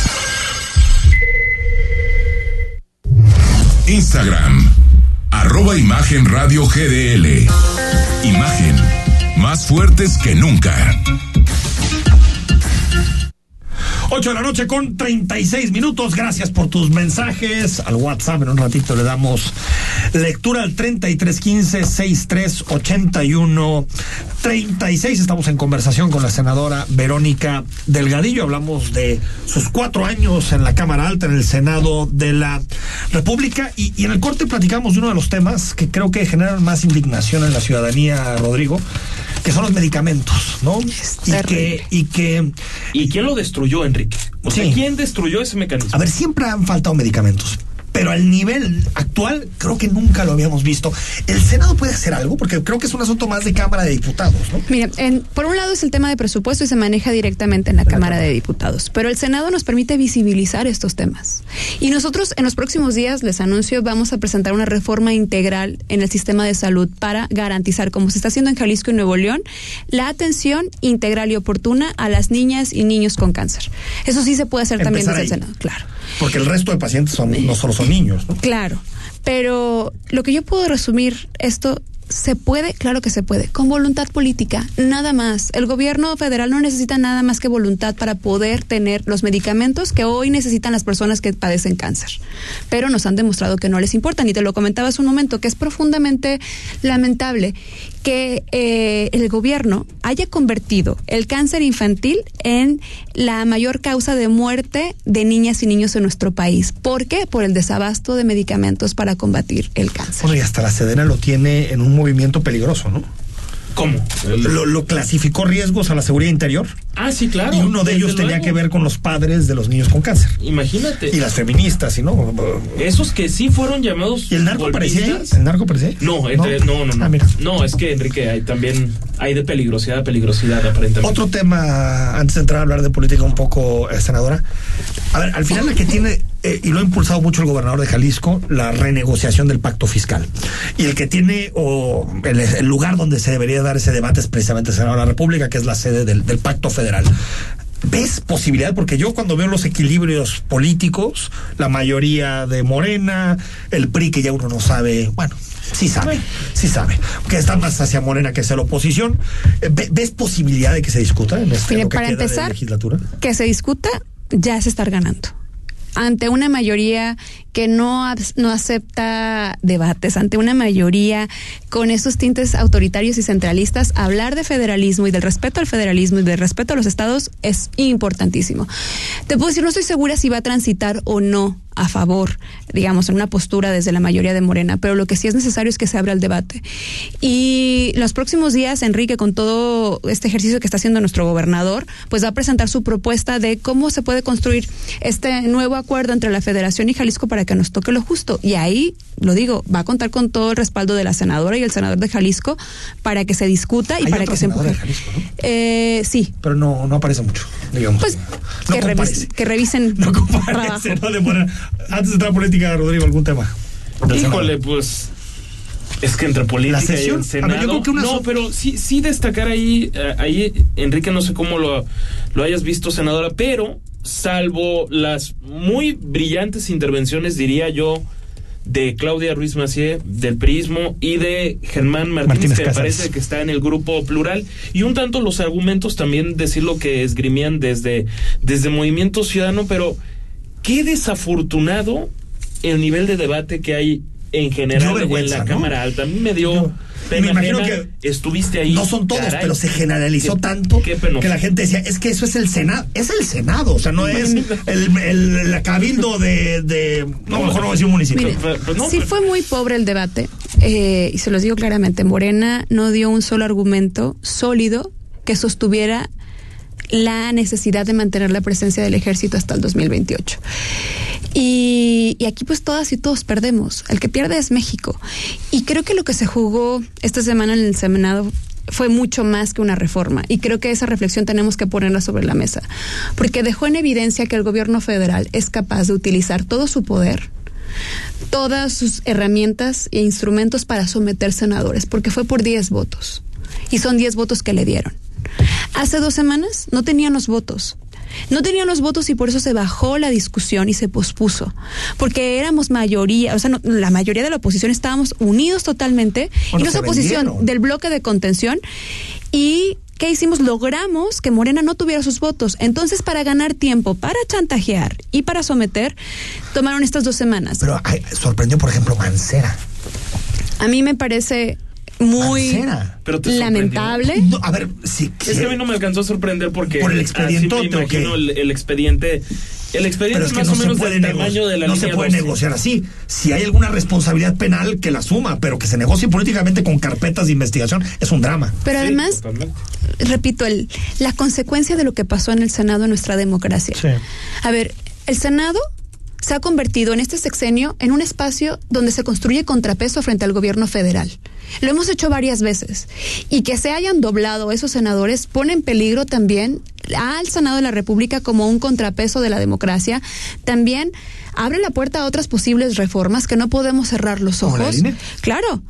Instagram, arroba Imagen Radio GDL. Imagen, más fuertes que nunca. 8 de la noche con 36 minutos. Gracias por tus mensajes. Al WhatsApp en un ratito le damos lectura al 3315 6381 36. Estamos en conversación con la senadora Verónica Delgadillo. Hablamos de sus cuatro años en la Cámara Alta, en el Senado de la República. Y, y en el corte platicamos de uno de los temas que creo que generan más indignación en la ciudadanía, Rodrigo, que son los medicamentos, ¿no? Y que, y que. ¿Y quién lo destruyó, Enrique? O sea. ¿quién destruyó ese mecanismo? A ver, siempre han faltado medicamentos. Pero al nivel actual, creo que nunca lo habíamos visto. ¿El Senado puede hacer algo? Porque creo que es un asunto más de Cámara de Diputados, ¿no? Mira, en- por un lado es el tema de presupuesto y se maneja directamente en la Cámara de Diputados, pero el Senado nos permite visibilizar estos temas. Y nosotros en los próximos días, les anuncio, vamos a presentar una reforma integral en el sistema de salud para garantizar, como se está haciendo en Jalisco y Nuevo León, la atención integral y oportuna a las niñas y niños con cáncer. Eso sí se puede hacer también desde el. Senado, claro. Porque el resto de pacientes son, no solo son niños, ¿no? Claro, pero lo que yo puedo resumir esto se puede, claro que se puede, con voluntad política, nada más. El gobierno federal no necesita nada más que voluntad para poder tener los medicamentos que hoy necesitan las personas que padecen cáncer. Pero nos han demostrado que no les importan y te lo comentaba hace un momento que es profundamente lamentable que eh, el gobierno haya convertido el cáncer infantil en la mayor causa de muerte de niñas y niños en nuestro país. ¿Por qué? Por el desabasto de medicamentos para combatir el cáncer. Bueno, y hasta la Sedena lo tiene en un movimiento peligroso, ¿no? ¿Cómo? Lo, lo clasificó riesgos a la seguridad interior. Ah, sí, claro. Y uno de ellos tenía luego. que ver con los padres de los niños con cáncer. Imagínate. Y las feministas, ¿y no? Esos que sí fueron llamados. ¿Y el narco golpistas. ¿El narco aparecía ahí? No, entre- no, no, no. Ah, mira. No, es que Enrique, hay también hay de peligrosidad a peligrosidad aparentemente. Otro tema, antes de entrar a hablar de política un poco, eh, senadora. A ver, al final la que tiene, eh, y lo ha impulsado mucho el gobernador de Jalisco, la renegociación del pacto fiscal. Y el que tiene, o el, el lugar donde se debería dar ese debate es precisamente el Senado de la República, que es la sede del, del pacto federal. ¿Ves posibilidad? Porque yo cuando veo los equilibrios políticos, la mayoría de Morena, el PRI que ya uno no sabe, bueno, sí sabe, sí sabe, que está más hacia Morena que hacia la oposición. Eh, ve- ¿Ves posibilidad de que se discuta en este Mire, lo que para queda de empezar, legislatura? que se discuta ya es estar ganando. Ante una mayoría que no, no acepta debates, ante una mayoría con esos tintes autoritarios y centralistas, hablar de federalismo y del respeto al federalismo y del respeto a los estados es importantísimo. Te puedo decir, no estoy segura si va a transitar o no a favor, digamos, en una postura desde la mayoría de Morena, pero lo que sí es necesario es que se abra el debate. Y los próximos días, Enrique, con todo este ejercicio que está haciendo nuestro gobernador, pues va a presentar su propuesta de cómo se puede construir este nuevo acuerdo entre la Federación y Jalisco para que nos toque lo justo. Y ahí, lo digo, va a contar con todo el respaldo de la senadora y el senador de Jalisco para que se discuta y Hay para otro que se senador empuje. de Jalisco, ¿no? Eh, sí, Pero no, no aparece mucho, digamos. pues no que, revis- comparece. que revisen no de Morena. Antes de entrar a política, Rodrigo, algún tema. Híjole, Senado. pues. Es que entre política La sesión, y el a ver, yo Senado. creo que una no, so- pero sí, sí destacar ahí, eh, ahí, Enrique, no sé cómo lo, lo hayas visto, senadora, pero salvo las muy brillantes intervenciones, diría yo, de Claudia Ruiz Macié, del Prismo, y de Germán Martínez, Martínez que parece que está en el grupo plural, y un tanto los argumentos también decir lo que esgrimían desde, desde Movimiento Ciudadano, pero qué desafortunado el nivel de debate que hay en general en la ¿no? Cámara Alta. A mí me dio pena me imagino ajena. estuviste ahí. No son todos, Caray. pero se generalizó Qué- tanto qué que la gente decía, es que eso es el Senado, es el Senado, o sea, no es el, el, el cabildo de, de no, mejor no voy a decir un municipio. Mire, sí fue muy pobre el debate, eh, y se los digo claramente, Morena no dio un solo argumento sólido que sostuviera la necesidad de mantener la presencia del ejército hasta el 2028. Y, y aquí pues todas y todos perdemos. El que pierde es México. Y creo que lo que se jugó esta semana en el Senado fue mucho más que una reforma. Y creo que esa reflexión tenemos que ponerla sobre la mesa. Porque dejó en evidencia que el gobierno federal es capaz de utilizar todo su poder todas sus herramientas e instrumentos para someter senadores, porque fue por 10 votos. Y son 10 votos que le dieron. Hace dos semanas no tenían los votos. No tenían los votos y por eso se bajó la discusión y se pospuso. Porque éramos mayoría, o sea, no- la mayoría de la oposición estábamos unidos totalmente Bueno, y no oposición vendieron. del bloque de contención. Y ¿qué hicimos? Logramos que Morena no tuviera sus votos. Entonces, para ganar tiempo, para chantajear y para someter, tomaron estas dos semanas. Pero ay, sorprendió, por ejemplo, Mancera. A mí me parece muy. Pero te lamentable. No, a ver, sí. Es que a mí no me alcanzó a sorprender porque Por el así expedientote, me imagino el, el expediente. El expediente Pero es es que más no o se menos puede, del nego- tamaño de la no se línea puede 12. negociar así. Si hay alguna responsabilidad penal, que la asuma, pero que se negocie políticamente con carpetas de investigación es un drama. Pero además, repito, el, la consecuencia de lo que pasó en el Senado en nuestra democracia. A ver, el Senado se ha convertido en este sexenio en un espacio donde se construye contrapeso frente al gobierno federal. Lo hemos hecho varias veces. Y que se hayan doblado esos senadores pone en peligro también al Senado de la República como un contrapeso de la democracia. También abre la puerta a otras posibles reformas que no podemos cerrar los ¿Como la ojos. INE? Claro.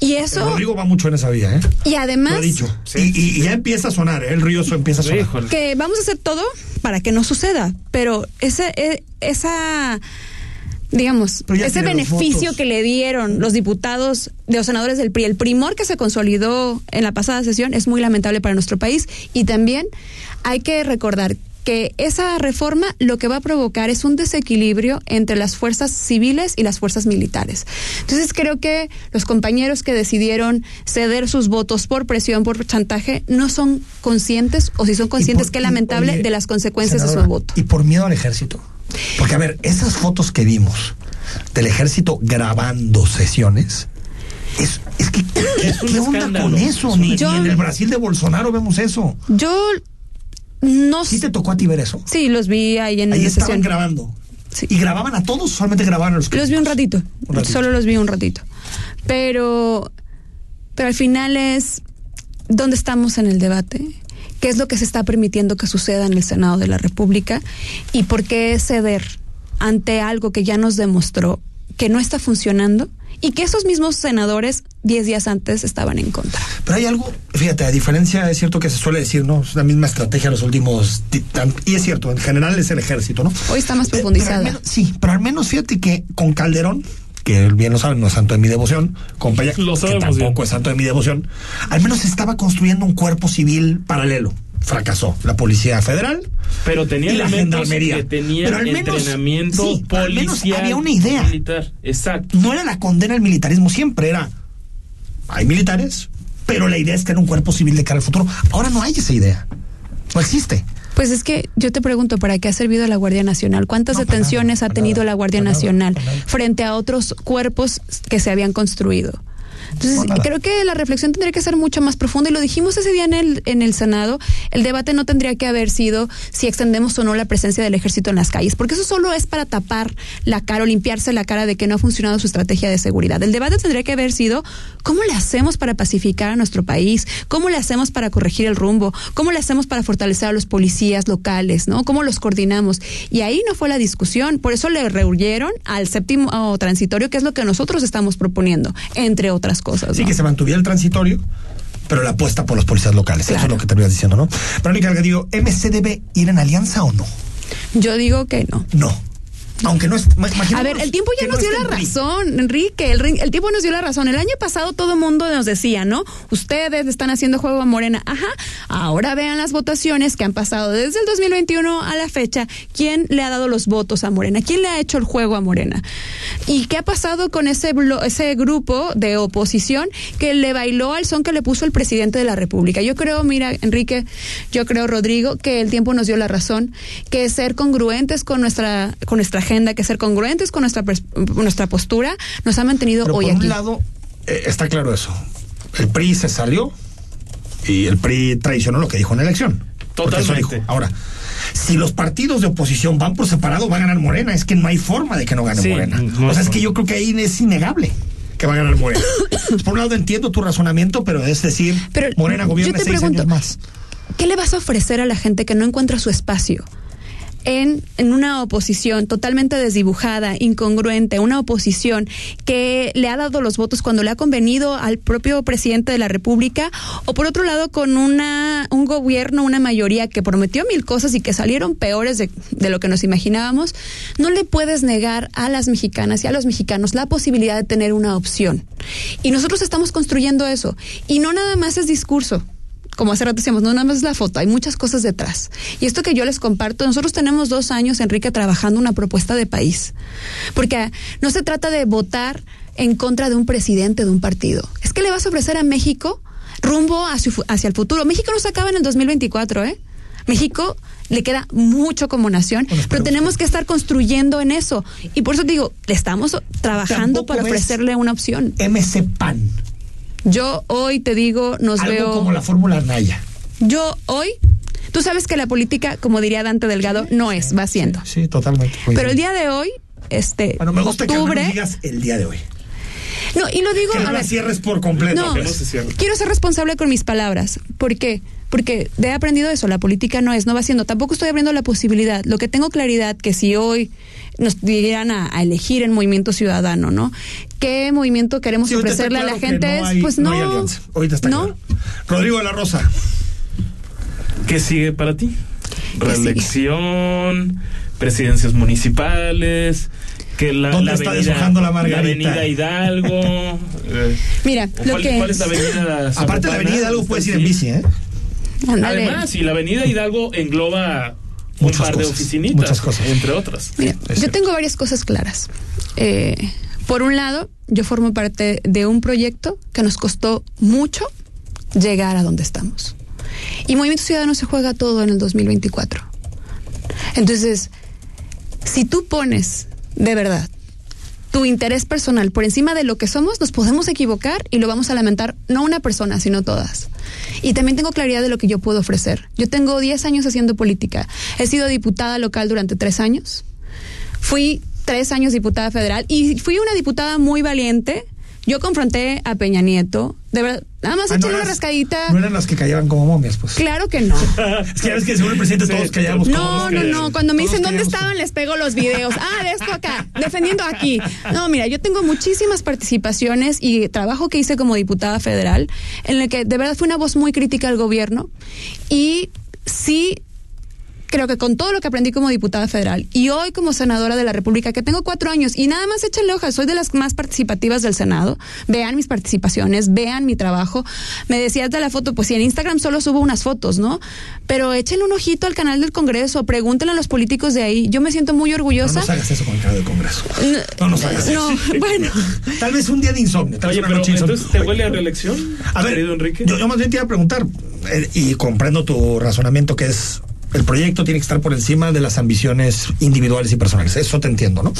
Y eso. Rodrigo va mucho en esa vía, ¿eh? Y además. Lo ha dicho. Y, y- y ya empieza a sonar, ¿eh? El río empieza a sonar. que vamos a hacer todo para que no suceda, pero ese, e- esa, digamos, ese beneficio que le dieron los diputados de los senadores del PRI, el primor que se consolidó en la pasada sesión es muy lamentable para nuestro país y también hay que recordar que esa reforma lo que va a provocar es un desequilibrio entre las fuerzas civiles y las fuerzas militares. Entonces creo que los compañeros que decidieron ceder sus votos por presión, por chantaje, no son conscientes, o si son conscientes, por- qué lamentable, oye, de las consecuencias de su voto. Y por miedo al ejército. Porque, a ver, esas fotos que vimos del ejército grabando sesiones. Es, es que, ¿qué, onda con eso? Ni, Yo- ni en el Brasil de Bolsonaro vemos eso. Yo no ¿Sí te tocó a ti ver eso? Sí, los vi ahí en Ahí la estaban sesión. grabando. ¿Y grababan a todos o solamente grababan a los que Los vi un ratito, Un ratito. solo los vi un ratito. Pero, pero al final es dónde estamos en el debate, qué es lo que se está permitiendo que suceda en el Senado de la República y por qué ceder ante algo que ya nos demostró que no está funcionando y que esos mismos senadores 10 días antes estaban en contra. Pero hay algo, fíjate, a diferencia, es cierto que se suele decir, ¿no? Es la misma estrategia los últimos. Y es cierto, en general es el ejército, ¿no? Hoy está más al profundizada. menos- sí, pero al menos fíjate que con Calderón, que bien lo saben, no es santo de mi devoción, compañía, Lo que tampoco bien. es santo de mi devoción, al menos estaba construyendo un cuerpo civil paralelo. Fracasó la Policía Federal. Pero tenía y la gendarmería. que tenían Pero al menos- entrenamiento sí, al menos policial. había una idea. Militar. Exacto. No era la condena al militarismo siempre, era. Hay militares, pero la idea es tener un cuerpo civil de cara al futuro. Ahora no hay esa idea. No existe. Pues es que yo te pregunto, ¿para qué ha servido la Guardia Nacional? ¿Cuántas detenciones ha tenido la Guardia Nacional frente a otros cuerpos que se habían construido? Entonces, creo que la reflexión tendría que ser mucho más profunda y lo dijimos ese día en el, en el Senado, el debate no tendría que haber sido si extendemos o no la presencia del ejército en las calles, porque eso solo es para tapar la cara o limpiarse la cara de que no ha funcionado su estrategia de seguridad. El debate tendría que haber sido cómo le hacemos para pacificar a nuestro país, cómo le hacemos para corregir el rumbo, cómo le hacemos para fortalecer a los policías locales, ¿no? Cómo los coordinamos. Y ahí no fue la discusión, por eso le rehuyeron al séptimo oh, transitorio, que es lo que nosotros estamos proponiendo, entre otras cosas. Sí, ¿no? que se mantuviera el transitorio, pero la apuesta por los policías locales. Eso es lo que terminas diciendo, ¿no? Verónica digo, ¿MC debe ir en alianza o no? Yo digo que no. No. Aunque no es. A ver, el tiempo ya nos dio la razón, Enrique. El, el, tiempo nos dio la razón. El año pasado todo el mundo nos decía, ¿no? Ustedes están haciendo juego a Morena. Ajá. Ahora vean las votaciones que han pasado desde el 2021 a la fecha. ¿Quién le ha dado los votos a Morena? ¿Quién le ha hecho el juego a Morena? ¿Y qué ha pasado con ese, ese grupo de oposición que le bailó al son que le puso el presidente de la República? Yo creo, mira, Enrique, yo creo, Rodrigo, que el tiempo nos dio la razón, que ser congruentes con nuestra, con nuestra agenda, que ser congruentes con nuestra, nuestra postura, nos ha mantenido Pero hoy por aquí. un lado, eh, está claro eso. El PRI se salió y el PRI traicionó lo que dijo en la elección. Totalmente. Ahora, si los partidos de oposición van por separado, va a ganar Morena. Es que no hay forma de que no gane Sí, Morena. no o sea, es que yo creo que ahí es innegable que va a ganar Morena. por un lado entiendo tu razonamiento, pero es decir, Pero Morena gobierna seis pregunto, años más. ¿Qué le vas a ofrecer a la gente que no encuentra su espacio? En, en, una oposición totalmente desdibujada, incongruente, una oposición que le ha dado los votos cuando le ha convenido al propio presidente de la República, o por otro lado con una, un gobierno, una mayoría que prometió mil cosas y que salieron peores de, de lo que nos imaginábamos, no le puedes negar a las mexicanas y a los mexicanos la posibilidad de tener una opción. Y nosotros estamos construyendo eso. Y no nada más es discurso como hace rato decíamos, no nada más es la foto, hay muchas cosas detrás. Y esto que yo les comparto, nosotros tenemos dos años, Enrique, trabajando una propuesta de país. Porque no se trata de votar en contra de un presidente de un partido. Es que le vas a ofrecer a México rumbo hacia, hacia el futuro. México no se acaba en el 2024, ¿eh? México le queda mucho como nación, pero tenemos que estar construyendo en eso. Y por eso digo, le estamos trabajando para ofrecerle una opción. MC PAN. Yo hoy te digo, nos Algo veo. como la fórmula Naya. Yo hoy, tú sabes que la política, como diría Dante Delgado, no es, va siendo. Sí, sí, totalmente. Pero el día de hoy, este, bueno, me gusta octubre. que digas el día de hoy. No, y lo digo. Que no a la ver, cierres por completo. No, que no se cierre. quiero ser responsable con mis palabras. ¿Por qué? Porque he aprendido eso, la política no es, no va siendo. Tampoco estoy abriendo la posibilidad. Lo que tengo claridad que si hoy nos dieran a, a elegir en Movimiento Ciudadano, ¿no? ¿Qué movimiento queremos Sí, ofrecerle a la gente? no hay- pues no no. hay alianza. Ahorita está no. claro. Rodrigo de la Rosa. ¿Qué sigue para ti? Reelección, presidencias municipales, que la, ¿Dónde la está avenida, deshojando la margarita? avenida Hidalgo. eh, Mira, ¿o lo cuál, que. cuál es la avenida? Aparte, la avenida Hidalgo puedes ir en bici, ¿eh? Además, y la avenida Hidalgo engloba un par de oficinitas, muchas cosas. entre otras. Mira, yo tengo varias cosas claras. Eh, por un lado, yo formo parte de un proyecto que nos costó mucho llegar a donde estamos. Y Movimiento Ciudadano se juega todo en el 2024. Entonces, si tú pones de verdad tu interés personal por encima de lo que somos, nos podemos equivocar y lo vamos a lamentar no una persona, sino todas. Y también tengo claridad de lo que yo puedo ofrecer. Yo tengo 10 años haciendo política. He sido diputada local durante tres años. Fui tres años diputada federal y fui una diputada muy valiente. Yo confronté a Peña Nieto. De verdad, nada más Ah, no una eras- rascadita. No eran las que callaban como momias, pues. Claro que no. es que ya ves que según el presidente todos callamos como No, no, momias. no. Cuando me Todos dicen dónde callamos estaban, les pego los videos. Ah, de esto acá, defendiendo aquí. No, mira, yo tengo muchísimas participaciones y trabajo que hice como diputada federal, en el que de verdad fue una voz muy crítica al gobierno y sí creo que con todo lo que aprendí como diputada federal y hoy como senadora de la República, que tengo cuatro años y nada más échenle hojas, soy de las más participativas del Senado, vean mis participaciones, vean mi trabajo. Me decías de la foto, pues si en Instagram solo subo unas fotos, ¿no? Pero échenle un ojito al canal del Congreso, pregúntenle a los políticos de ahí. Yo me siento muy No orgullosa. nos hagas eso con el canal del Congreso. No nos hagas No, eso. bueno. Tal vez un día de insomnio. Tal vez Oye, una pero noche de insomnio. entonces, ¿te huele a reelección? A ver, querido Enrique? Yo, yo más bien te iba a preguntar, eh, y comprendo tu razonamiento que es el proyecto tiene que estar por encima de las ambiciones individuales y personales. Eso te entiendo, ¿no?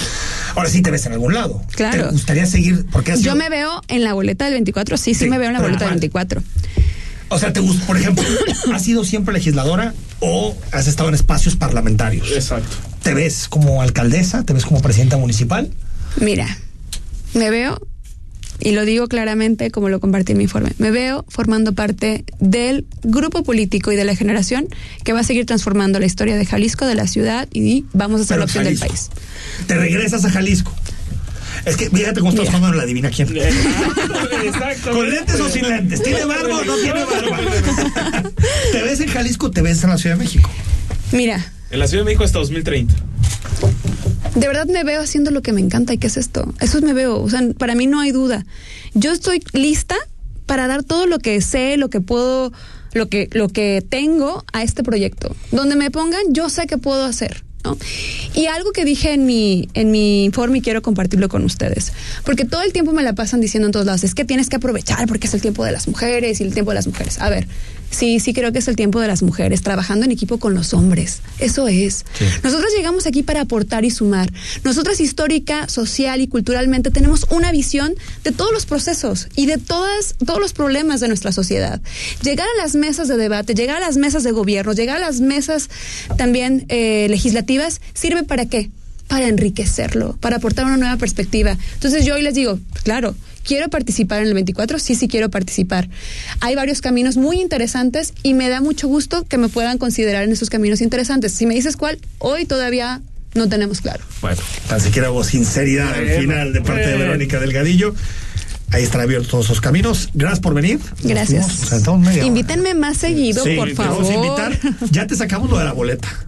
Ahora sí te ves en algún lado. Claro. ¿Te gustaría seguir? Porque has Yo sido- me veo en la boleta del 24, sí, sí, Sí, me veo en la boleta del ¿cuál? 24. O sea, te gusta, por ejemplo, ¿has sido siempre legisladora o has estado en espacios parlamentarios? Exacto. ¿Te ves como alcaldesa? ¿Te ves como presidenta municipal? Mira, me veo, y lo digo claramente como lo compartí en mi informe, me veo formando parte del grupo político y de la generación que va a seguir transformando la historia de Jalisco, de la ciudad, y vamos a ser la opción del Jalisco. país. Te regresas a Jalisco. Es que fíjate cómo estás jugando en la divina quién. ¿Con lentes o sin lentes? ¿Tiene barba o no tiene barba? ¿Te ves en Jalisco o te ves en la Ciudad de México? Mira, En la Ciudad de México hasta 2030. De verdad me veo haciendo lo que me encanta y qué es esto. Eso me veo, o sea, para mí no hay duda. Yo estoy lista para dar todo lo que sé, lo que puedo, lo que lo que tengo a este proyecto. Donde me pongan, yo sé que puedo hacer. ¿no? Y algo que dije en mi, en mi informe y quiero compartirlo con ustedes, porque todo el tiempo me la pasan diciendo en todos lados, es que tienes que aprovechar porque es el tiempo de las mujeres y el tiempo de las mujeres. A ver, sí, sí creo que es el tiempo de las mujeres, trabajando en equipo con los hombres. Eso es. Nosotros llegamos aquí para aportar y sumar. Nosotras histórica, social y culturalmente tenemos una visión de todos los procesos y de todas, todos los problemas de nuestra sociedad. Llegar a las mesas de debate, llegar a las mesas de gobierno, llegar a las mesas también eh, legislativas, ¿sirve para qué? Para enriquecerlo, para aportar una nueva perspectiva. Entonces yo hoy les digo, claro, ¿quiero participar en el 24? Sí, sí quiero participar. Hay varios caminos muy interesantes y me da mucho gusto que me puedan considerar en esos caminos interesantes. Si me dices cuál, hoy todavía no tenemos claro. Bueno, tan siquiera hubo sinceridad al final de parte de. Verónica Delgadillo. Ahí están abiertos todos esos caminos. Gracias por venir. Gracias. nos. Invítenme más seguido, Sí, por te favor. vamos a invitar. Ya te sacamos lo de la boleta.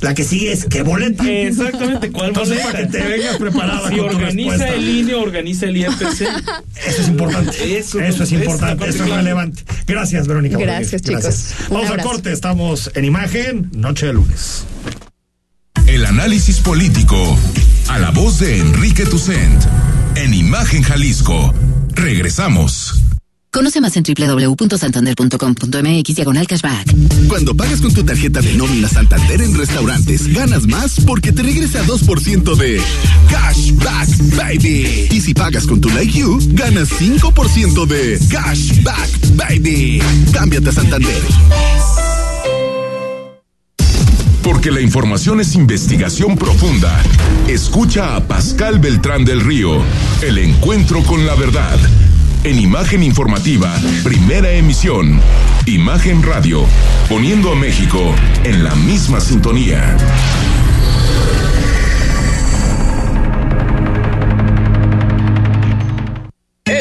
La que sigue es ¿qué boleta? Exactamente, ¿cuál Entonces, boleta? para que te vengas preparada Si con organiza el INE, organiza el IFC. Eso es importante. Eso, Eso, es importante. Eso es relevante. Gracias, Verónica. por venir. Gracias, chicos. Un Vamos a corte. Estamos en imagen, noche de lunes. El análisis político. A la voz de Enrique Tucent. En Imagen Jalisco. Regresamos. Conoce más en www.santander.com.mx diagonal cashback. Cuando pagas con tu tarjeta de nómina Santander en restaurantes, ganas más porque te regresa 2% de Cashback Baby. Y si pagas con tu Like You, ganas 5% de Cashback Baby. Cámbiate a Santander. Porque la información es investigación profunda. Escucha a Pascal Beltrán del Río. El encuentro con la verdad. En Imagen Informativa, primera emisión. Imagen Radio. Poniendo a México en la misma sintonía.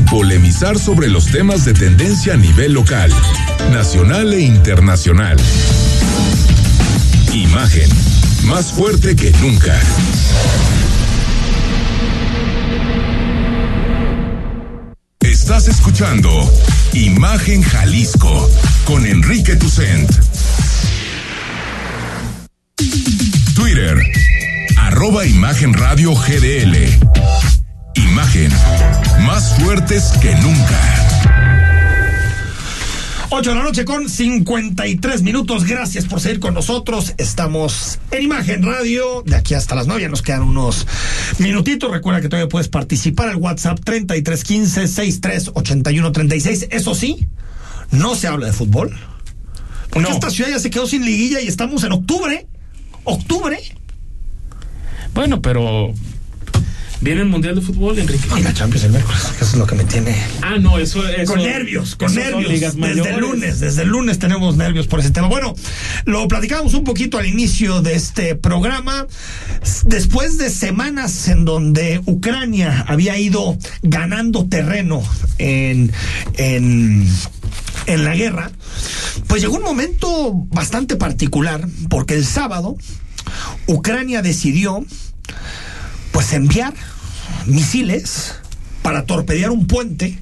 polemizar sobre los temas de tendencia a nivel local, nacional e internacional. Imagen, más fuerte que nunca. Estás escuchando Imagen Jalisco con Enrique Tucent. Twitter, arroba Imagen Radio GDL. Imagen, más fuertes que nunca. 8 de la noche con 53 minutos. Gracias por seguir con nosotros. Estamos en Imagen Radio. De aquí hasta las 9 ya nos quedan unos minutitos. Recuerda que todavía puedes participar al WhatsApp 3315 638136. Eso sí, no se habla de fútbol. Porque esta ciudad ya se quedó sin liguilla y estamos en octubre. Octubre. Bueno, pero Viene el Mundial de Fútbol, Enrique. Y la Champions el miércoles, eso es lo que me tiene. Ah, no, eso es. Con nervios, con nervios. Desde el lunes, desde el lunes tenemos nervios por ese tema. Bueno, lo platicamos un poquito al inicio de este programa. Después de semanas en donde Ucrania había ido ganando terreno en, en, en la guerra, pues llegó un momento bastante particular, porque el sábado Ucrania decidió pues enviar misiles para torpedear un puente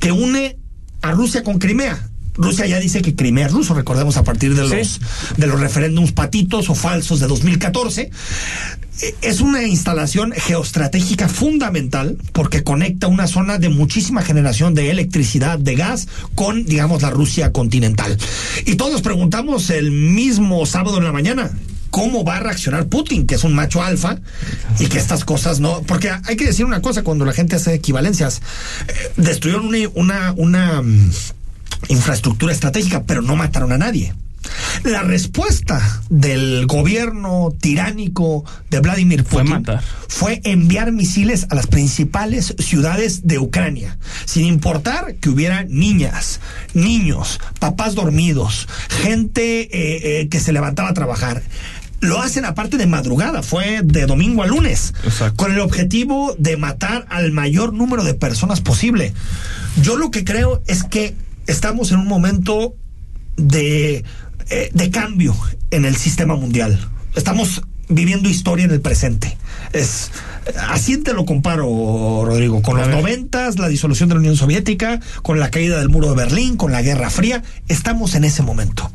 que une a Rusia con Crimea. Rusia ya dice que Crimea es ruso, recordemos a partir de los, de los referéndums patitos o falsos de 2014. Eh, es una instalación geoestratégica fundamental porque conecta una zona de muchísima generación de electricidad, de gas, con, digamos, la Rusia continental. Y todos preguntamos el mismo sábado en la mañana, cómo va a reaccionar Putin, que es un macho alfa, y que estas cosas no. Porque hay que decir una cosa cuando la gente hace equivalencias. Eh, destruyeron una, una, una mm, infraestructura estratégica, pero no mataron a nadie. La respuesta del gobierno tiránico de Vladimir Putin fue, fue, enviar misiles a las principales ciudades de Ucrania, sin importar que hubiera niñas, niños, papás dormidos, gente eh, eh, que se levantaba a trabajar lo hacen aparte de madrugada, fue de domingo a lunes, con el objetivo de matar al mayor número de personas posible. Yo lo que creo es que estamos en un momento de, eh, de cambio en el sistema mundial. Estamos viviendo historia en el presente. Es así te lo comparo, Rodrigo, con los noventas, la disolución de la Unión Soviética, con la caída del muro de Berlín, con la Guerra Fría. Estamos en ese momento.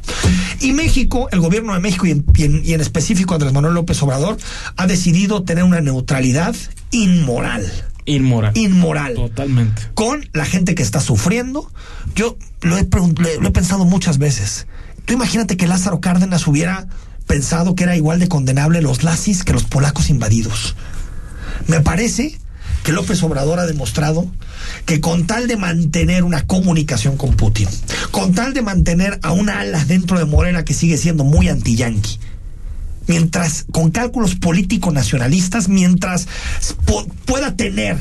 Y México, el gobierno de México y en, y en específico Andrés Manuel López Obrador, ha decidido tener una neutralidad inmoral. Inmoral. Inmoral. Totalmente. Con la gente que está sufriendo. Yo lo he, lo he pensado muchas veces. Tú imagínate que Lázaro Cárdenas hubiera pensado que era igual de condenable los nazis que los polacos invadidos. Me parece que López Obrador ha demostrado que con tal de mantener una comunicación con Putin, con tal de mantener a una ala dentro de Morena que sigue siendo muy anti-yanqui, mientras con cálculos políticos nacionalistas, mientras pueda tener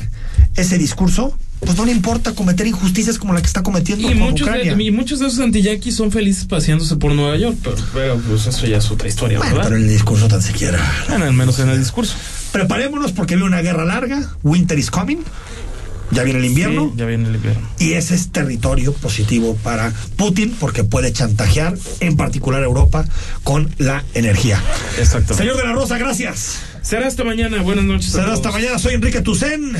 ese discurso, pues no le importa cometer injusticias como la que está cometiendo y muchos Ucrania. De, y muchos de esos antiyanquis son felices paseándose por Nueva York, pero, pues eso ya es otra historia, bueno, ¿verdad? Pero en el discurso tan siquiera. Bueno, al menos en el discurso. Preparémonos porque viene una guerra larga, winter is coming. Ya viene el invierno. Sí, ya viene el invierno. Y ese es territorio positivo para Putin porque puede chantajear, en particular Europa, con la energía. Exacto. Señor de la Rosa, gracias. Será hasta mañana. Buenas noches. Será hasta mañana. Soy Enrique Tucen.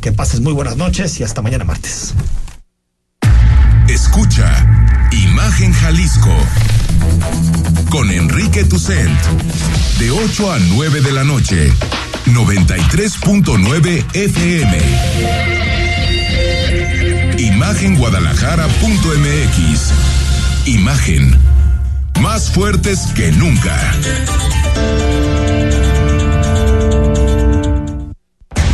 Que pases muy buenas noches y hasta mañana martes. Escucha Imagen Jalisco con Enrique Tucent de 8 a 9 de la noche 93.9 FM Imagenguadalajara.mx Imagen más fuertes que nunca